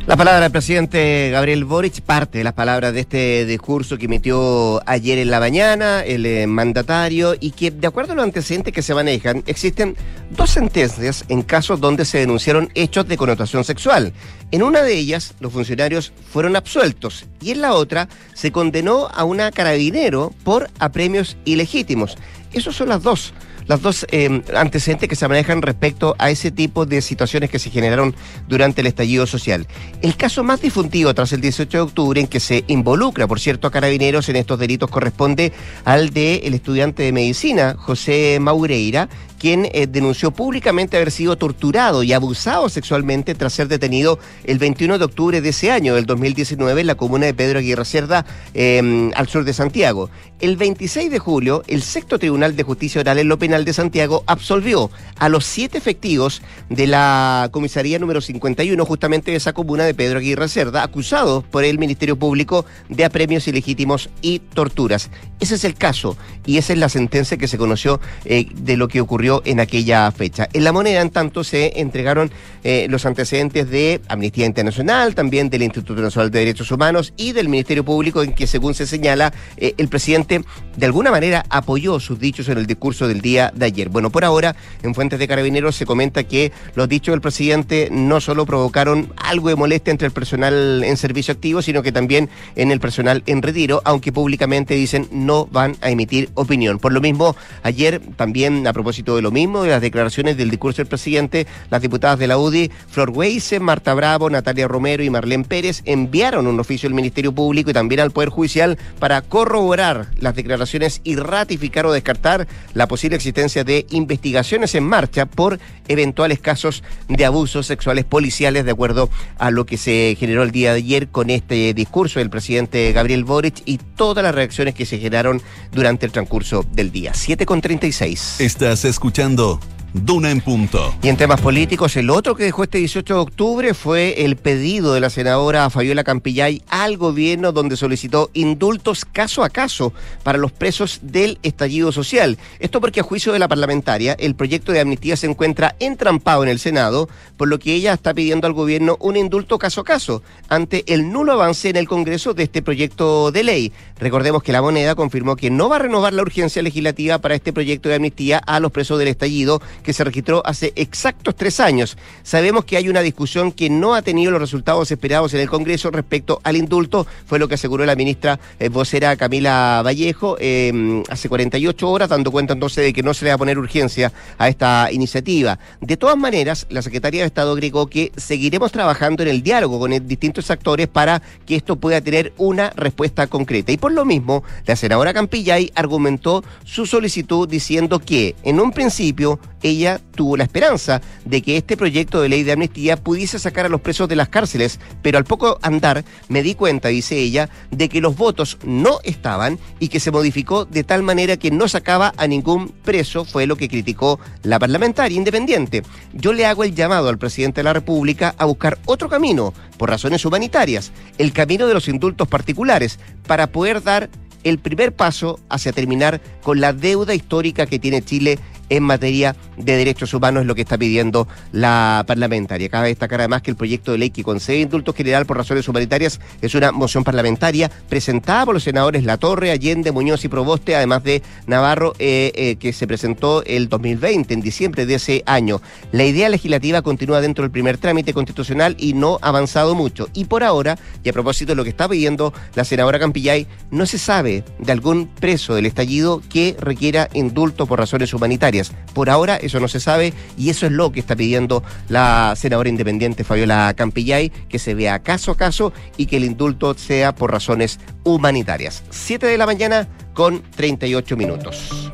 La palabra del presidente Gabriel Boric parte de las palabras de este discurso que emitió ayer en la mañana el eh, mandatario y que, de acuerdo a los antecedentes que se manejan, existen dos sentencias en casos donde se denunciaron hechos de connotación sexual. En una de ellas, los funcionarios fueron absueltos y en la otra se condenó a una carabinero por apremios ilegítimos. Esos son las dos las dos eh, antecedentes que se manejan respecto a ese tipo de situaciones que se generaron durante el estallido social. El caso más difundido tras el 18 de octubre, en que se involucra, por cierto, a carabineros en estos delitos, corresponde al del el estudiante de medicina, José Maureira, quien eh, denunció públicamente haber sido torturado y abusado sexualmente tras ser detenido el 21 de octubre de ese año, del 2019, en la comuna de Pedro Aguirre Cerda, eh, al sur de Santiago. El 26 de julio, el sexto Tribunal de Justicia Oral en lo Penal de Santiago absolvió a los siete efectivos de la comisaría número 51, justamente de esa comuna de Pedro Aguirre Cerda, acusados por el Ministerio Público de apremios ilegítimos y torturas. Ese es el caso y esa es la sentencia que se conoció eh, de lo que ocurrió en aquella fecha. En la moneda, en tanto, se entregaron eh, los antecedentes de Amnistía Internacional, también del Instituto Nacional de Derechos Humanos y del Ministerio Público, en que, según se señala, eh, el presidente de alguna manera apoyó sus dichos en el discurso del día de ayer. Bueno, por ahora, en fuentes de carabineros se comenta que los dichos del presidente no solo provocaron algo de molestia entre el personal en servicio activo, sino que también en el personal en retiro, aunque públicamente dicen no van a emitir opinión. Por lo mismo, ayer también a propósito de lo mismo, de las declaraciones del discurso del presidente, las diputadas de la UDI, Flor Weise, Marta Bravo, Natalia Romero y Marlene Pérez enviaron un oficio al Ministerio Público y también al Poder Judicial para corroborar las declaraciones y ratificar o descartar la posible existencia de investigaciones en marcha por eventuales casos de abusos sexuales policiales, de acuerdo a lo que se generó el día de ayer con este discurso del presidente Gabriel Boric y todas las reacciones que se generaron durante el transcurso del día. 7 con 36. Estás escuchando Duna en punto. Y en temas políticos, el otro que dejó este 18 de octubre fue el pedido de la senadora Fabiola Campillay al gobierno donde solicitó indultos caso a caso para los presos del estallido social. Esto porque a juicio de la parlamentaria, el proyecto de amnistía se encuentra entrampado en el Senado, por lo que ella está pidiendo al gobierno un indulto caso a caso ante el nulo avance en el Congreso de este proyecto de ley. Recordemos que la moneda confirmó que no va a renovar la urgencia legislativa para este proyecto de amnistía a los presos del estallido que se registró hace exactos tres años. Sabemos que hay una discusión que no ha tenido los resultados esperados en el Congreso respecto al indulto, fue lo que aseguró la ministra eh, vocera Camila Vallejo eh, hace 48 horas, dando cuenta entonces de que no se le va a poner urgencia a esta iniciativa. De todas maneras, la Secretaría de Estado agregó que seguiremos trabajando en el diálogo con distintos actores para que esto pueda tener una respuesta concreta. Y por lo mismo, la senadora Campillay argumentó su solicitud diciendo que en un principio ella tuvo la esperanza de que este proyecto de ley de amnistía pudiese sacar a los presos de las cárceles, pero al poco andar me di cuenta, dice ella, de que los votos no estaban y que se modificó de tal manera que no sacaba a ningún preso, fue lo que criticó la parlamentaria independiente. Yo le hago el llamado al presidente de la República a buscar otro camino, por razones humanitarias, el camino de los indultos particulares, para poder dar el primer paso hacia terminar con la deuda histórica que tiene Chile en materia de derechos humanos, es lo que está pidiendo la parlamentaria. Cabe destacar además que el proyecto de ley que concede indulto general por razones humanitarias es una moción parlamentaria presentada por los senadores Latorre, Allende, Muñoz y Proboste, además de Navarro, eh, eh, que se presentó el 2020, en diciembre de ese año. La idea legislativa continúa dentro del primer trámite constitucional y no ha avanzado mucho. Y por ahora, y a propósito de lo que está pidiendo la senadora Campillay, no se sabe de algún preso del estallido que requiera indulto por razones humanitarias. Por ahora eso no se sabe y eso es lo que está pidiendo la senadora independiente Fabiola Campillay, que se vea caso a caso y que el indulto sea por razones humanitarias. 7 de la mañana con 38 minutos.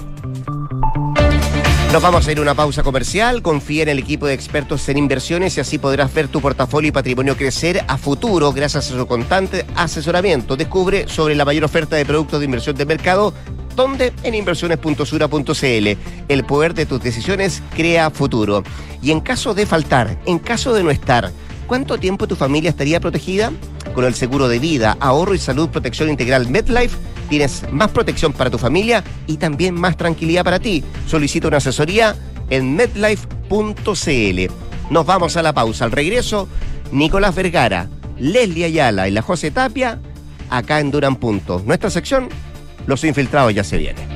Nos vamos a ir a una pausa comercial. Confía en el equipo de expertos en inversiones y así podrás ver tu portafolio y patrimonio crecer a futuro gracias a su constante asesoramiento. Descubre sobre la mayor oferta de productos de inversión de mercado donde en inversiones.sura.cl. El poder de tus decisiones crea futuro. Y en caso de faltar, en caso de no estar, ¿cuánto tiempo tu familia estaría protegida? Con el seguro de vida, ahorro y salud, protección integral MedLife, tienes más protección para tu familia y también más tranquilidad para ti. Solicita una asesoría en medlife.cl. Nos vamos a la pausa. Al regreso, Nicolás Vergara, Leslie Ayala y la José Tapia, acá en Duran Punto. Nuestra sección los infiltrados ya se vienen.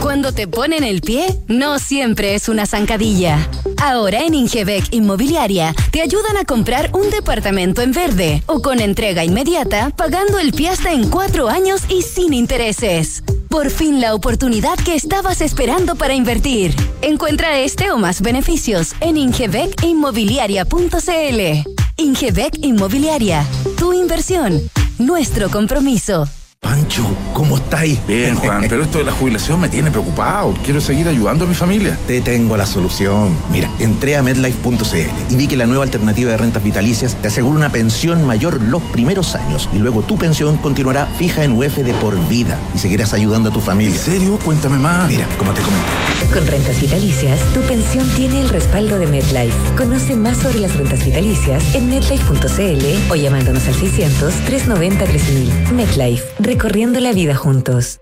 Cuando te ponen el pie, no siempre es una zancadilla. Ahora en Ingebec Inmobiliaria te ayudan a comprar un departamento en verde o con entrega inmediata, pagando el pie hasta en cuatro años y sin intereses. Por fin la oportunidad que estabas esperando para invertir. Encuentra este o más beneficios en ingebecinmobiliaria.cl. Ingebec Inmobiliaria, tu inversión nuestro compromiso. Pancho, ¿cómo estáis? Bien, Juan, pero esto de la jubilación me tiene preocupado. Quiero seguir ayudando a mi familia. Te tengo la solución. Mira, entré a medlife.cl y vi que la nueva alternativa de rentas vitalicias te asegura una pensión mayor los primeros años y luego tu pensión continuará fija en UF de por vida y seguirás ayudando a tu familia. ¿En serio? Cuéntame más. Mira, como te comento. Con rentas vitalicias, tu pensión tiene el respaldo de MedLife. Conoce más sobre las rentas vitalicias en medlife.cl o llamándonos al 600 390 3000. MedLife, recorriendo la vida juntos.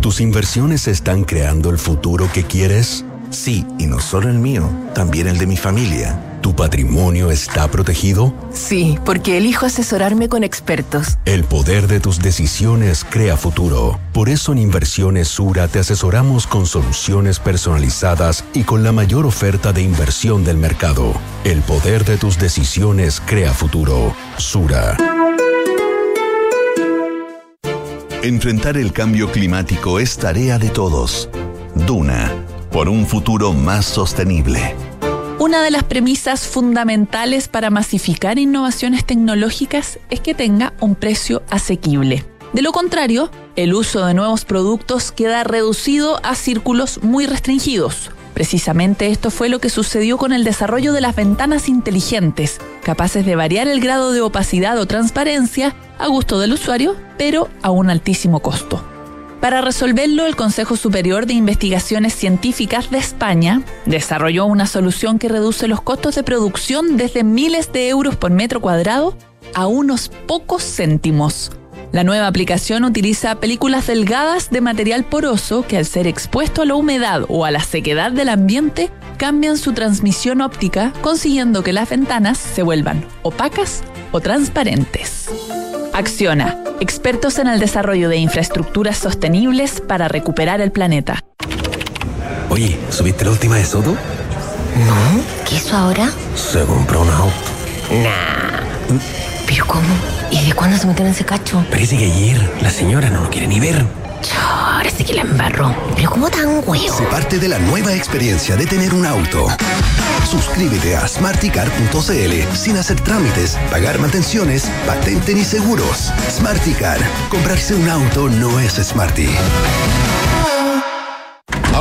¿Tus inversiones están creando el futuro que quieres? Sí, y no solo el mío, también el de mi familia. ¿Tu patrimonio está protegido? Sí, porque elijo asesorarme con expertos. El poder de tus decisiones crea futuro. Por eso en Inversiones Sura te asesoramos con soluciones personalizadas y con la mayor oferta de inversión del mercado. El poder de tus decisiones crea futuro. Sura. Enfrentar el cambio climático es tarea de todos. Duna, por un futuro más sostenible. Una de las premisas fundamentales para masificar innovaciones tecnológicas es que tenga un precio asequible. De lo contrario, el uso de nuevos productos queda reducido a círculos muy restringidos. Precisamente esto fue lo que sucedió con el desarrollo de las ventanas inteligentes, capaces de variar el grado de opacidad o transparencia a gusto del usuario, pero a un altísimo costo. Para resolverlo, el Consejo Superior de Investigaciones Científicas de España desarrolló una solución que reduce los costos de producción desde miles de euros por metro cuadrado a unos pocos céntimos. La nueva aplicación utiliza películas delgadas de material poroso que al ser expuesto a la humedad o a la sequedad del ambiente cambian su transmisión óptica, consiguiendo que las ventanas se vuelvan opacas o transparentes. Acciona, expertos en el desarrollo de infraestructuras sostenibles para recuperar el planeta. Oye, ¿subiste la última de Soto? No, ¿qué hizo ahora? Se compró un auto. Nah. ¿Pero cómo? ¿Y de cuándo se metió en ese cacho? Parece que ayer la señora no lo quiere ni ver. Ahora sí que la embarró. ¿Pero cómo tan huevo? Se parte de la nueva experiencia de tener un auto. Suscríbete a smarticar.cl sin hacer trámites, pagar mantenciones, patente ni seguros. Smarticar. Comprarse un auto no es smarty.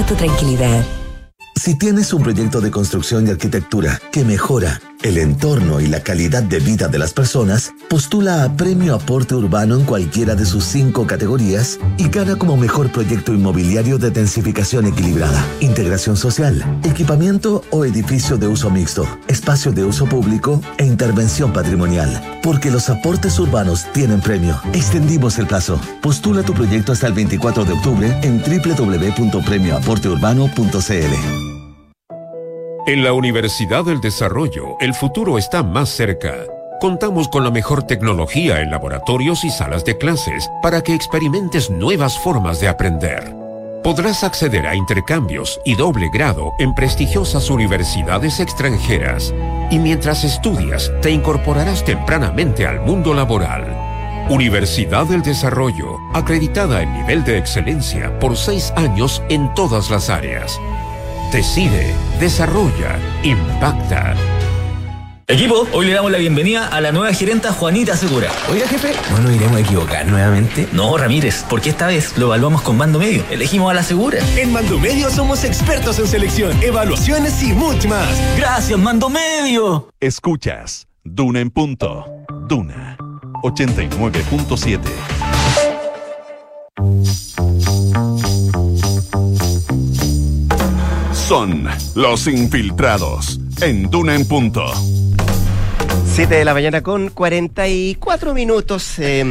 tu tranquilidad. Si tienes un proyecto de construcción y arquitectura que mejora el entorno y la calidad de vida de las personas, postula a Premio Aporte Urbano en cualquiera de sus cinco categorías y gana como mejor proyecto inmobiliario de densificación equilibrada, integración social, equipamiento o edificio de uso mixto, espacio de uso público e intervención patrimonial. Porque los aportes urbanos tienen premio. Extendimos el plazo. Postula tu proyecto hasta el 24 de octubre en www.premioaporteurbano.cl. En la Universidad del Desarrollo, el futuro está más cerca. Contamos con la mejor tecnología en laboratorios y salas de clases para que experimentes nuevas formas de aprender. Podrás acceder a intercambios y doble grado en prestigiosas universidades extranjeras y mientras estudias te incorporarás tempranamente al mundo laboral. Universidad del Desarrollo, acreditada en nivel de excelencia por seis años en todas las áreas. Decide, desarrolla, impacta. Equipo, hoy le damos la bienvenida a la nueva gerenta Juanita Segura. Oiga, jefe, ¿no nos iremos a equivocar nuevamente? No, Ramírez, porque esta vez lo evaluamos con Mando Medio. Elegimos a la Segura. En Mando Medio somos expertos en selección, evaluaciones y mucho más. Gracias, Mando Medio. Escuchas Duna en punto. Duna 89.7. Son los infiltrados en Duna en punto. 7 de la mañana con 44 minutos eh,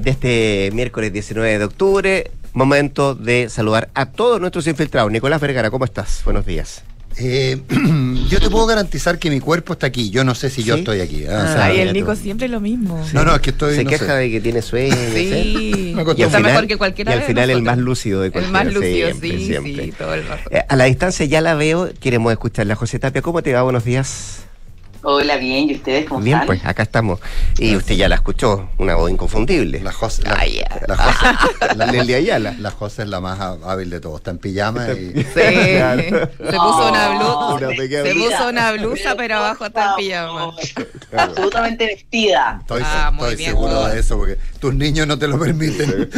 de este miércoles 19 de octubre. Momento de saludar a todos nuestros infiltrados. Nicolás Vergara, ¿cómo estás? Buenos días. Eh, (clears throat) yo te puedo garantizar que mi cuerpo está aquí. Yo no sé si yo ¿Sí? estoy aquí. ¿ah? Ah, O sea, Ay, el Nico siempre lo mismo. No, no, es que estoy. Se no queja sé. de que tiene sueño. Sí. (laughs) Me Y Está final, mejor que cualquiera y al final el más lúcido de El cualquiera. más lúcido, siempre, sí, siempre. sí, todo el rato. Eh, A la distancia ya la veo, queremos escucharla. José Tapia, ¿cómo te va? Buenos días. Hola, bien, ¿y ustedes cómo Bien, están? pues acá estamos. Y usted ya la escuchó, una voz inconfundible. La José, la, Ay, ya. la José, (laughs) la Nelly Ayala. la José es la más há- hábil de todos. Está en pijama y. (laughs) Sí. Se puso una blusa. Una Se puso una blusa, pero abajo está el pijama. Absolutamente vestida. Estoy, Ah, muy estoy bien. seguro de eso, porque tus niños no te lo permiten.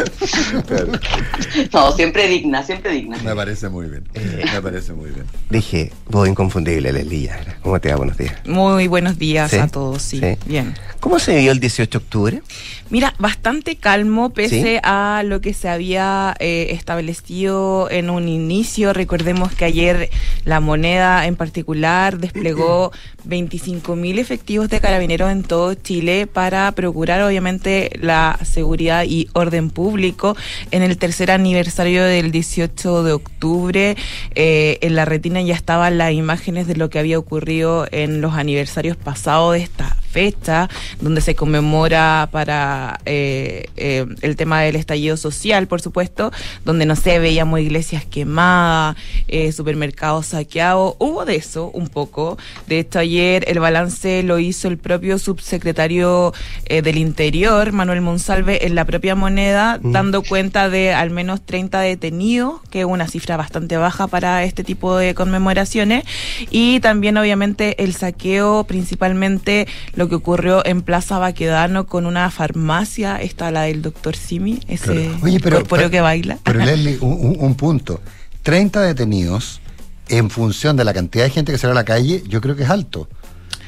No, siempre digna, siempre digna. Me parece muy bien. Eh. Me parece muy bien. Dije, voz inconfundible, Leslie Ayala. ¿Cómo te va? Buenos días. Muy buenos días ¿Sí? a todos, sí. Sí. Bien. ¿Cómo se vivió el 18 de octubre? Mira, bastante calmo pese ¿Sí? a lo que se había eh, establecido en un inicio. Recordemos que ayer la moneda en particular desplegó (clears throat) 25 mil efectivos de carabineros en todo Chile para procurar obviamente la seguridad y orden público. En el tercer aniversario del 18 de octubre, eh, en la retina ya estaban las imágenes de lo que había ocurrido en los aniversarios pasados de esta fecha, donde se conmemora para eh, eh, el tema del estallido social, por supuesto, donde no sé, veíamos iglesias quemadas, eh, supermercados saqueados. Hubo de eso un poco. De hecho, ayer el balance lo hizo el propio subsecretario del Interior, Manuel Monsalve, en la propia moneda, Mm. dando cuenta de al menos 30 detenidos, que es una cifra bastante baja para este tipo de conmemoraciones. Y también, obviamente, el saqueo, principalmente lo que ocurrió en Plaza Baquedano con una farmacia, esta la del doctor Simi, ese Claro. Oye, pero- corpóreo pero- que baila. Pero (laughs) Leslie, un, un- un punto. 30 detenidos en función de la cantidad de gente que sale a la calle, yo creo que es alto.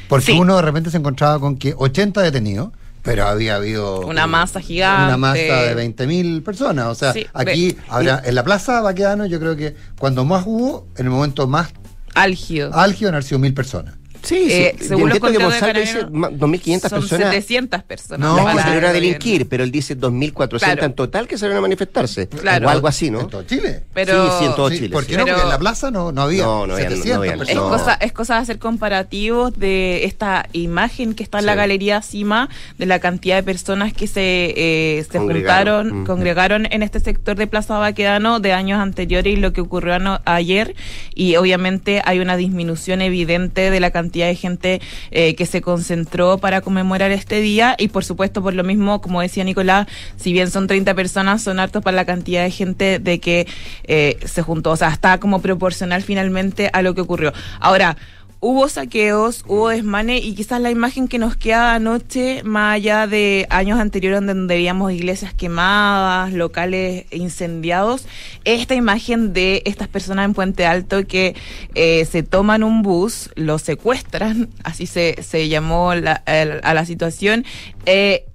Porque Sí. uno de repente se encontraba con que 80 detenidos, pero había habido Una masa gigante. una masa de 20.000 personas. O sea, Sí, aquí, ve- habrá, en la plaza Baquedano, yo creo que cuando más hubo, en el momento más Álgido. álgido, han sido mil personas. Sí, Eh, sí. según los que Monsalve dice Carabineros, ma- 2.500 Son personas. 700 personas. No, que salieron a delinquir, pero él dice 2.400 Claro. en total que salieron a manifestarse. Claro. O algo así, ¿no? En todo Chile. Pero- sí, sí, en todo Sí, Chile. ¿Por sí. qué no? Pero- Porque en la plaza no, no había No, no había- no 700 había- Es personas. Cosa, es cosa de hacer comparativos de esta imagen que está en la galería Cima, de la cantidad de personas que se, eh, se Congregaron. juntaron, congregaron en este sector de Plaza Baquedano de años anteriores y lo que ocurrió ano- ayer. Y obviamente hay una disminución evidente de la cantidad de gente eh, que se concentró para conmemorar este día. Y por supuesto, por lo mismo, como decía Nicolás, si bien son 30 personas, son hartos para la cantidad de gente de que eh, se juntó. O sea, está como proporcional finalmente a lo que ocurrió. Ahora, Hubo saqueos, hubo desmanes y quizás la imagen que nos queda anoche, más allá de años anteriores donde veíamos iglesias quemadas, locales incendiados, es esta imagen de estas personas en Puente Alto que eh, se toman un bus, lo secuestran, así se, se llamó a la situación, eh,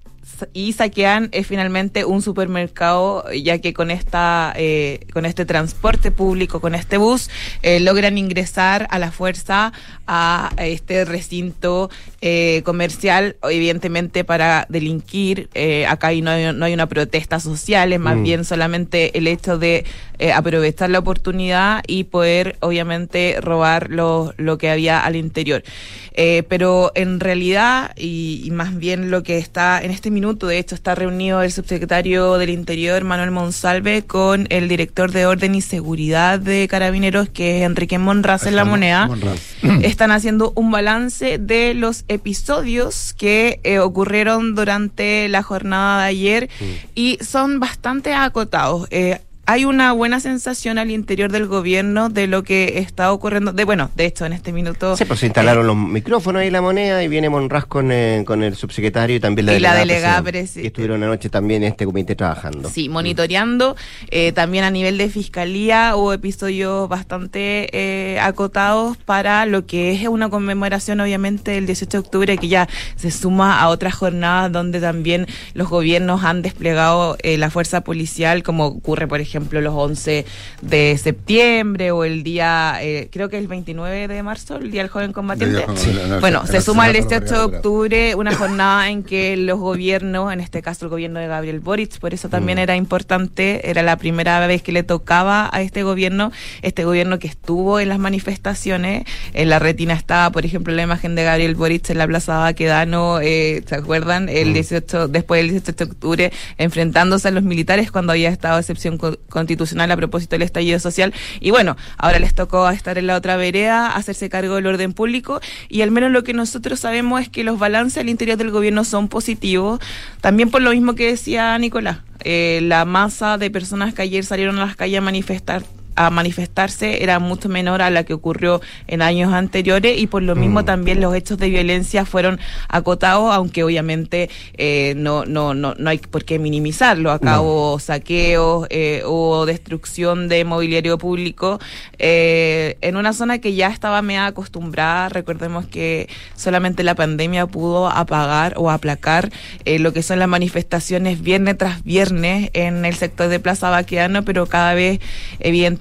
y saquean eh, finalmente un supermercado ya que con esta eh, con este transporte público con este bus eh, logran ingresar a la fuerza a este recinto eh, comercial evidentemente para delinquir. Eh, acá hay- no, hay, no hay una protesta social es más Mm. bien solamente el hecho de eh, aprovechar la oportunidad y poder obviamente robar lo, lo que había al interior. Eh, pero en realidad y, y más bien lo que está en este minuto de hecho está reunido el subsecretario del Interior Manuel Monsalve con el director de Orden y Seguridad de Carabineros que es Enrique Monraz en la moneda. Están haciendo un balance de los episodios que eh, ocurrieron durante la jornada de ayer y son bastante acotados. Eh, hay una buena sensación al interior del gobierno de lo que está ocurriendo. De bueno, de hecho, en este minuto. Sí, pues se instalaron los micrófonos ahí en la moneda y viene Monraz con, eh, con el subsecretario y también la Y la delegada. delegada presidente. presi- Y estuvieron anoche también en este comité trabajando. Sí, monitoreando. Eh, también a nivel de fiscalía hubo episodios bastante eh, acotados para lo que es una conmemoración, obviamente, del 18 de octubre, que ya se suma a otras jornadas donde también los gobiernos han desplegado eh, la fuerza policial, como ocurre, por ejemplo, ejemplo, los 11 de septiembre o el día, eh, creo que el 29 de marzo, el Día del Joven Combatiente. Sí, bueno, no, se suma el no, no, 18 de octubre, una jornada en que los gobiernos, en este caso el gobierno de Gabriel Boric, por eso también era importante, era la primera vez que le tocaba a este gobierno, este gobierno que estuvo en las manifestaciones, en la retina estaba, por ejemplo, la imagen de Gabriel Boric en la Plaza Baquedano, eh, ¿se acuerdan? El 18, después del 18 de octubre, enfrentándose a los militares cuando había estado excepción constitucional a propósito del estallido social. Y bueno, ahora les tocó estar en la otra vereda, hacerse cargo del orden público, y al menos lo que nosotros sabemos es que los balances al interior del gobierno son positivos, también por lo mismo que decía Nicolás. eh, la masa de personas que ayer salieron a las calles a manifestar a manifestarse era mucho menor a la que ocurrió en años anteriores y por lo mismo también los hechos de violencia fueron acotados, aunque obviamente eh, no, no, no, no hay por qué minimizarlo. Acá No. hubo saqueos, eh, hubo destrucción de mobiliario público eh, en una zona que ya estaba media acostumbrada. Recordemos que solamente la pandemia pudo apagar o aplacar eh, lo que son las manifestaciones viernes tras viernes en el sector de Plaza Baqueano, pero cada vez evidentemente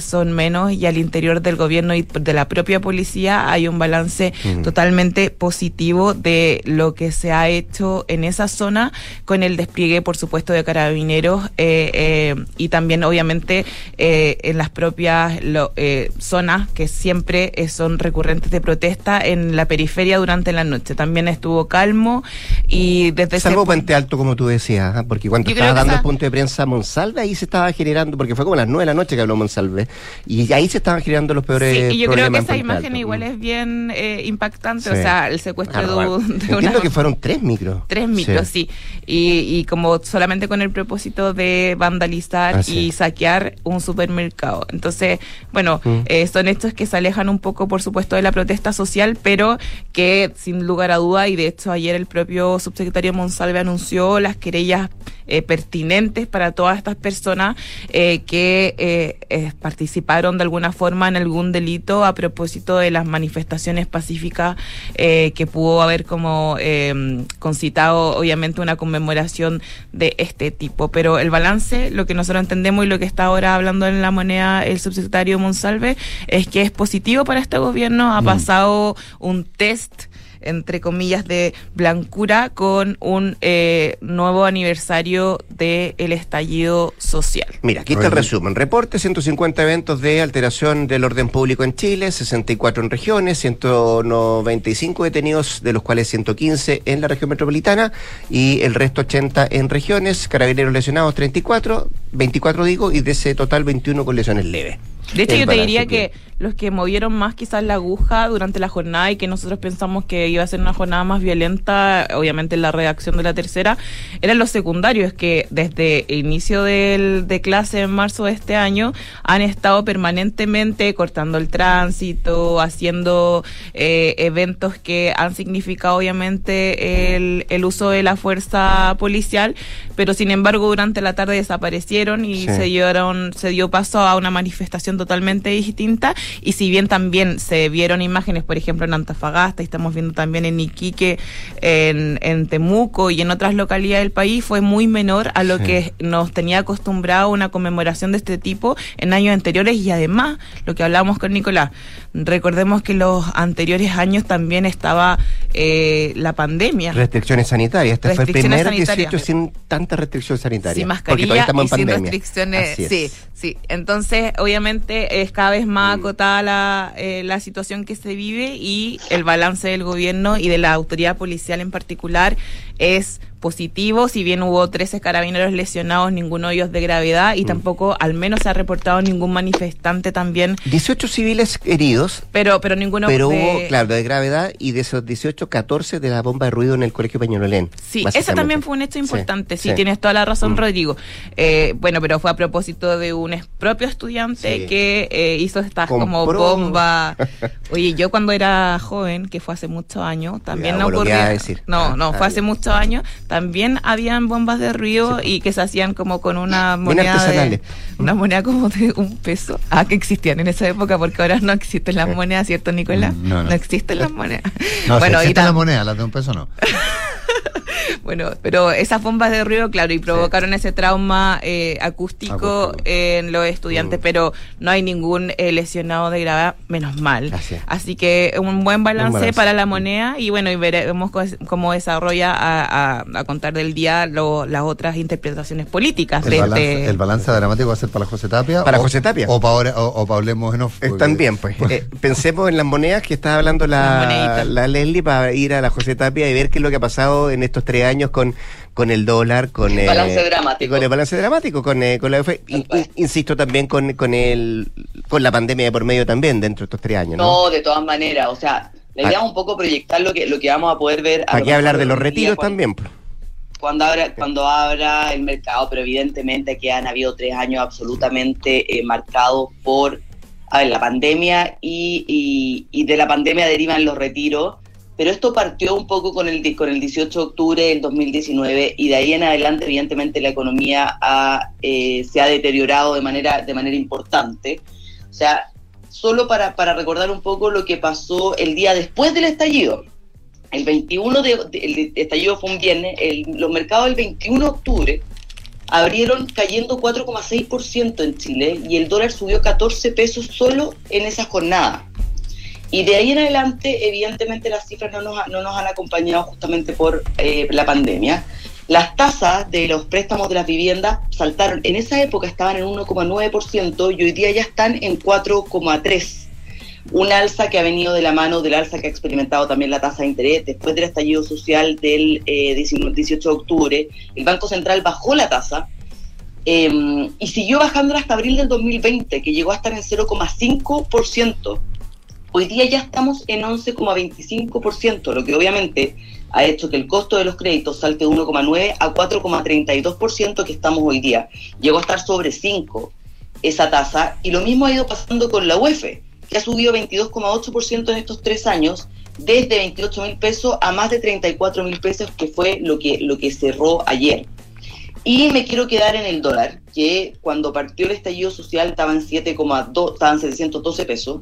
son menos y al interior del gobierno y de la propia policía hay un balance Mm. totalmente positivo de lo que se ha hecho en esa zona con el despliegue, por supuesto, de carabineros eh, eh, y también, obviamente, eh, en las propias lo- zonas que siempre son recurrentes de protesta en la periferia durante la noche. También estuvo calmo y desde Salvo pu- Puente Alto, como tú decías, ¿ah? porque cuando Yo estaba dando esa- el punto de prensa Monsalve, ahí se estaba generando, porque fue como a las nueve de la noche que habló Monsalve, y ahí se estaban generando los peores Sí, y yo creo que esa imagen igual es bien eh, impactante, o sea, el secuestro Ah, de, bueno. de Entiendo una... que fueron tres micros. Tres micros, sí. Y, y como solamente con el propósito de vandalizar Ah, y saquear un supermercado. Entonces, bueno, Mm. eh, son hechos que se alejan un poco, por supuesto, de la protesta social, pero que sin lugar a duda, y de hecho ayer el propio subsecretario Monsalve anunció las querellas eh, pertinentes para todas estas personas eh, que eh, eh, participaron de alguna forma en algún delito a propósito de las manifestaciones pacíficas eh, que pudo haber como eh, concitado obviamente una conmemoración de este tipo. Pero el balance, lo que nosotros entendemos y lo que está ahora hablando en la moneda el subsecretario Monsalve, es que es positivo para este gobierno, ha Mm. pasado un test entre comillas, de blancura con un eh, nuevo aniversario del estallido social. Mira, aquí está el resumen. Reporte, 150 eventos de alteración del orden público en Chile, 64 en regiones, 195 detenidos, de los cuales 115 en la región metropolitana y el resto 80 en regiones, carabineros lesionados 34, 24 digo, y de ese total 21 con lesiones leves. De hecho, yo te diría que los que movieron más quizás la aguja durante la jornada y que nosotros pensamos que iba a ser una jornada más violenta, obviamente en la redacción de la tercera, eran los secundarios que desde el inicio del, de clase en marzo de este año han estado permanentemente cortando el tránsito, haciendo eh, eventos que han significado obviamente el, el uso de la fuerza policial, pero sin embargo durante la tarde desaparecieron y Sí. se dieron, se dio paso a una manifestación totalmente distinta y si bien también se vieron imágenes, por ejemplo, en Antofagasta y estamos viendo también en Iquique, en, en Temuco y en otras localidades del país, fue muy menor a lo Sí. que nos tenía acostumbrado una conmemoración de este tipo en años anteriores y además, lo que hablábamos con Nicolás, recordemos que los anteriores años también estaba eh, la pandemia. Restricciones sanitarias. Este fue el primer sanitarias. 18 sin tanta restricción sanitaria. Sin porque todavía estamos y en sin pandemia. restricciones. Así es. Sí, sí. Entonces, obviamente, es cada vez Mm. más acotada la, eh, la situación que se vive y el balance del gobierno y de la autoridad policial en particular es positivo, si bien hubo 13 carabineros lesionados, ninguno de ellos de gravedad Mm. y tampoco al menos se ha reportado ningún manifestante también, 18 civiles heridos, pero pero ninguno pero de- hubo, claro, de gravedad y de esos 18, 14 de la bomba de ruido en el colegio Peñalolén. Sí, ese también fue un hecho importante, sí, sí. tienes toda la razón, Mm. Rodrigo. Eh, bueno, pero fue a propósito de un propio estudiante Sí. que eh, hizo estas como bomba. (laughs) Oye, yo cuando era joven, que fue hace muchos años, también Cuidado no ocurría. decir. No, no, ah, fue hace muchos años. También habían bombas de ruido y que se hacían como con una moneda de, una moneda como de un peso. Ah, que existían en esa época porque ahora no existen las monedas, ¿cierto, Nicolás? Mm, no, no. existen las monedas. No, bueno, si y existe la tam- moneda, las de un peso no. (laughs) (laughs) Bueno, pero esas bombas de ruido, claro, y provocaron ese trauma eh, acústico, Acústico. en los estudiantes, Mm. pero no hay ningún eh, lesionado de gravedad, menos mal. Así que un buen balance, balance. para la moneda y bueno, y veremos cómo, desarrolla a, a- a contar del día lo- las otras interpretaciones políticas El de balance, este... el balance dramático va a ser para José Tapia. Para o- José Tapia. O para ahora, o, o para hablemos en off. Eh, porque- También, pues. (laughs) Eh, pensemos en las monedas que estaba hablando la Leslie para ir a la José Tapia y ver qué es lo que ha pasado en estos tres años con, con el dólar, con El balance dramático. con el balance dramático, con, eh, con la UF. In- in- insisto también con, con el con la pandemia de por medio también dentro de estos tres años, ¿no? No, de todas maneras, o sea, la idea Ah. es un poco proyectar lo que, lo que vamos a poder ver. a mejor hablar de los retiros cuando- también. cuando abra, cuando abra el mercado, pero evidentemente que han habido tres años absolutamente eh, marcados por a ver, la pandemia y, y- y de la pandemia derivan los retiros. Pero esto partió un poco con el, con el 18 de octubre del 2019 y de ahí en adelante, evidentemente, la economía ha, eh, se ha deteriorado de manera, de manera importante. O sea, solo para, para recordar un poco lo que pasó el día después del estallido. El 21 de, el estallido fue un viernes, los mercados el 21 de octubre abrieron cayendo 4,6% en Chile y el dólar subió 14 pesos solo en esa jornada. Y de ahí en adelante, evidentemente, las cifras no nos, ha- no nos han acompañado justamente por eh, la pandemia. Las tasas de los préstamos de las viviendas saltaron. En esa época estaban en 1,9% y hoy día ya están en 4,3%. Un alza que ha venido de la mano del alza que ha experimentado también la tasa de interés. Después del estallido social del eh, 19 18 de octubre, el Banco Central bajó la tasa eh, y siguió bajando hasta abril del 2020, que llegó a estar en 0,5%. Hoy día ya estamos en 11,25%, lo que obviamente ha hecho que el costo de los créditos salte de 1,9 a 4,32% que estamos hoy día. Llegó a estar sobre 5 esa tasa y lo mismo ha ido pasando con la UEF, que ha subido 22,8% en estos tres años, desde 28 mil pesos a más de 34 mil pesos, que fue lo que, lo que cerró ayer. Y me quiero quedar en el dólar, que cuando partió el estallido social estaba en 7,2, estaban 712 pesos.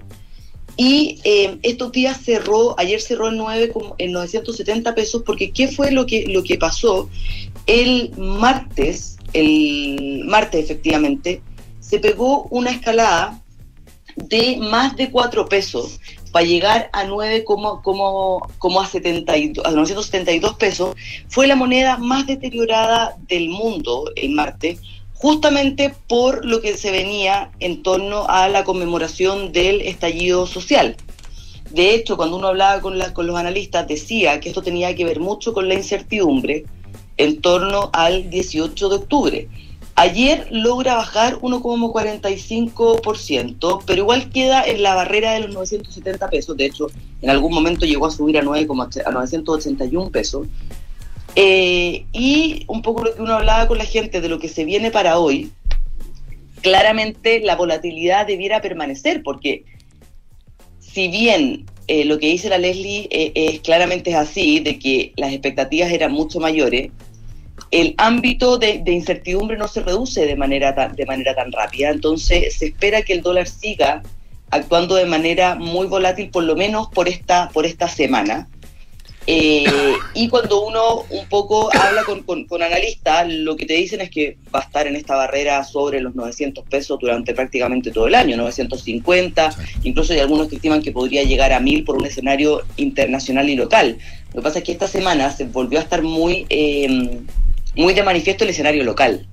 Y eh, estos días cerró, ayer cerró en, 9, como- en 970 pesos, porque ¿qué fue lo que, lo que pasó? El martes, el martes efectivamente, se pegó una escalada de más de 4 pesos para llegar a 9 como, como, como a, 72, a 972 pesos. Fue la moneda más deteriorada del mundo el martes, justamente por lo que se venía en torno a la conmemoración del estallido social. De hecho, cuando uno hablaba con, con los analistas, decía que esto tenía que ver mucho con la incertidumbre en torno al 18 de octubre. Ayer logra bajar 1,45%, pero igual queda en la barrera de los 970 pesos. De hecho, en algún momento llegó a subir a, 9, a 981 pesos. Eh, y un poco lo que uno hablaba con la gente de lo que se viene para hoy, claramente la volatilidad debiera permanecer, porque si bien eh, lo que dice la Leslie eh, es claramente así, de que las expectativas eran mucho mayores, el ámbito de, de incertidumbre no se reduce de manera, tan, de manera tan rápida. Entonces se espera que el dólar siga actuando de manera muy volátil, por lo menos por esta, por esta semana. Eh, y cuando uno un poco habla con, con, con, analistas, lo que te dicen es que va a estar en esta barrera sobre los 900 pesos durante prácticamente todo el año, 950, incluso hay algunos que estiman que podría llegar a 1000 por un escenario internacional y local. Lo que pasa es que esta semana se volvió a estar muy, eh, muy de manifiesto el escenario local,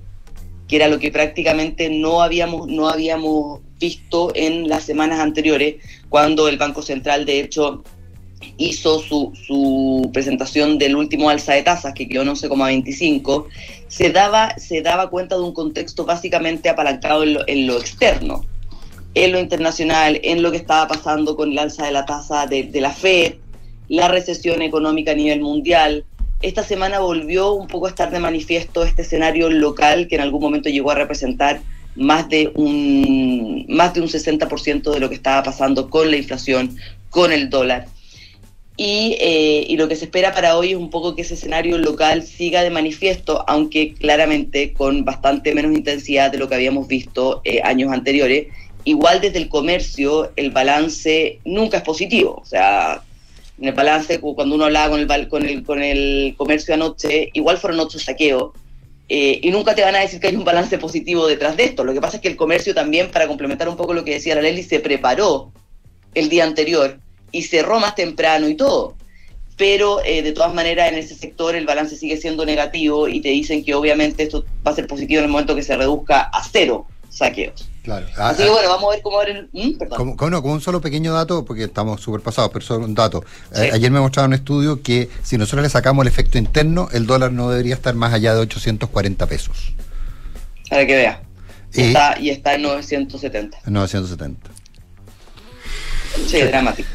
que era lo que prácticamente no habíamos, no habíamos visto en las semanas anteriores, cuando el Banco Central, de hecho, hizo su, su, presentación del último alza de tasas, que quedó en 11,25, se daba, se daba cuenta de un contexto básicamente apalancado en lo, en lo, externo, en lo internacional, en lo que estaba pasando con el alza de la tasa de, la FED, la recesión económica a nivel mundial. Esta semana volvió un poco a estar de manifiesto este escenario local que en algún momento llegó a representar más de un, más de un 60% de lo que estaba pasando con la inflación, con el dólar. Y, eh, y, lo que se espera para hoy es un poco que ese escenario local siga de manifiesto, aunque claramente con bastante menos intensidad de lo que habíamos visto eh, años anteriores. Igual desde el comercio el balance nunca es positivo, o sea, en el balance, cu- cuando uno hablaba con el, con el, con el comercio anoche, igual fueron ocho saqueos. eh, y nunca te van a decir que hay un balance positivo detrás de esto. Lo que pasa es que el comercio también, para complementar un poco lo que decía la Lely, se preparó el día anterior y cerró más temprano y todo. Pero eh, de todas maneras en ese sector el balance sigue siendo negativo y te dicen que obviamente esto va a ser positivo en el momento que se reduzca a cero saqueos. Claro. Ah, Así que bueno, vamos a ver cómo el... ¿Mm? Perdón. Como, como no, con un solo pequeño dato, porque estamos súper pasados, pero solo un dato. Eh, ayer me mostraron un estudio que si nosotros le sacamos el efecto interno, el dólar no debería estar más allá de 840 pesos. Para que vea. Y, Y- está, y está en 970. 970. Sí, dramático.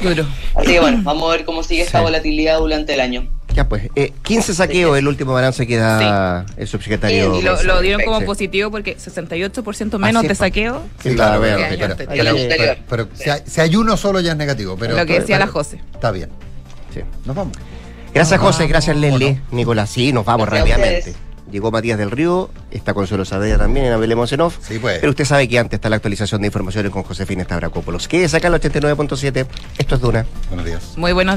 Duro. Así que bueno, vamos a ver cómo sigue esta Sí. volatilidad durante el año. Ya pues, eh, 15 saqueos el último balance que da el subsecretario. Y lo, lo dieron como Sí. positivo porque 68% menos de saqueo. Sí, claro, pero, veo, pero- pero- pero- si, hay, si hay uno solo ya es negativo. Pero, Lo que decía pero- la José. Está bien. Sí. Nos vamos. Gracias, Nos José. Gracias, vamos, Leslie. Nicolás, sí, nos vamos Gracias rápidamente. Llegó Matías del Río, está Consuelo Sadella también en Hablemos en Off. Sí, pues. Pero usted sabe que antes está la actualización de informaciones con Josefina Stavrakopoulos. Quédese acá en el 89.7. Esto es Duna. Buenos días. Muy buenos días.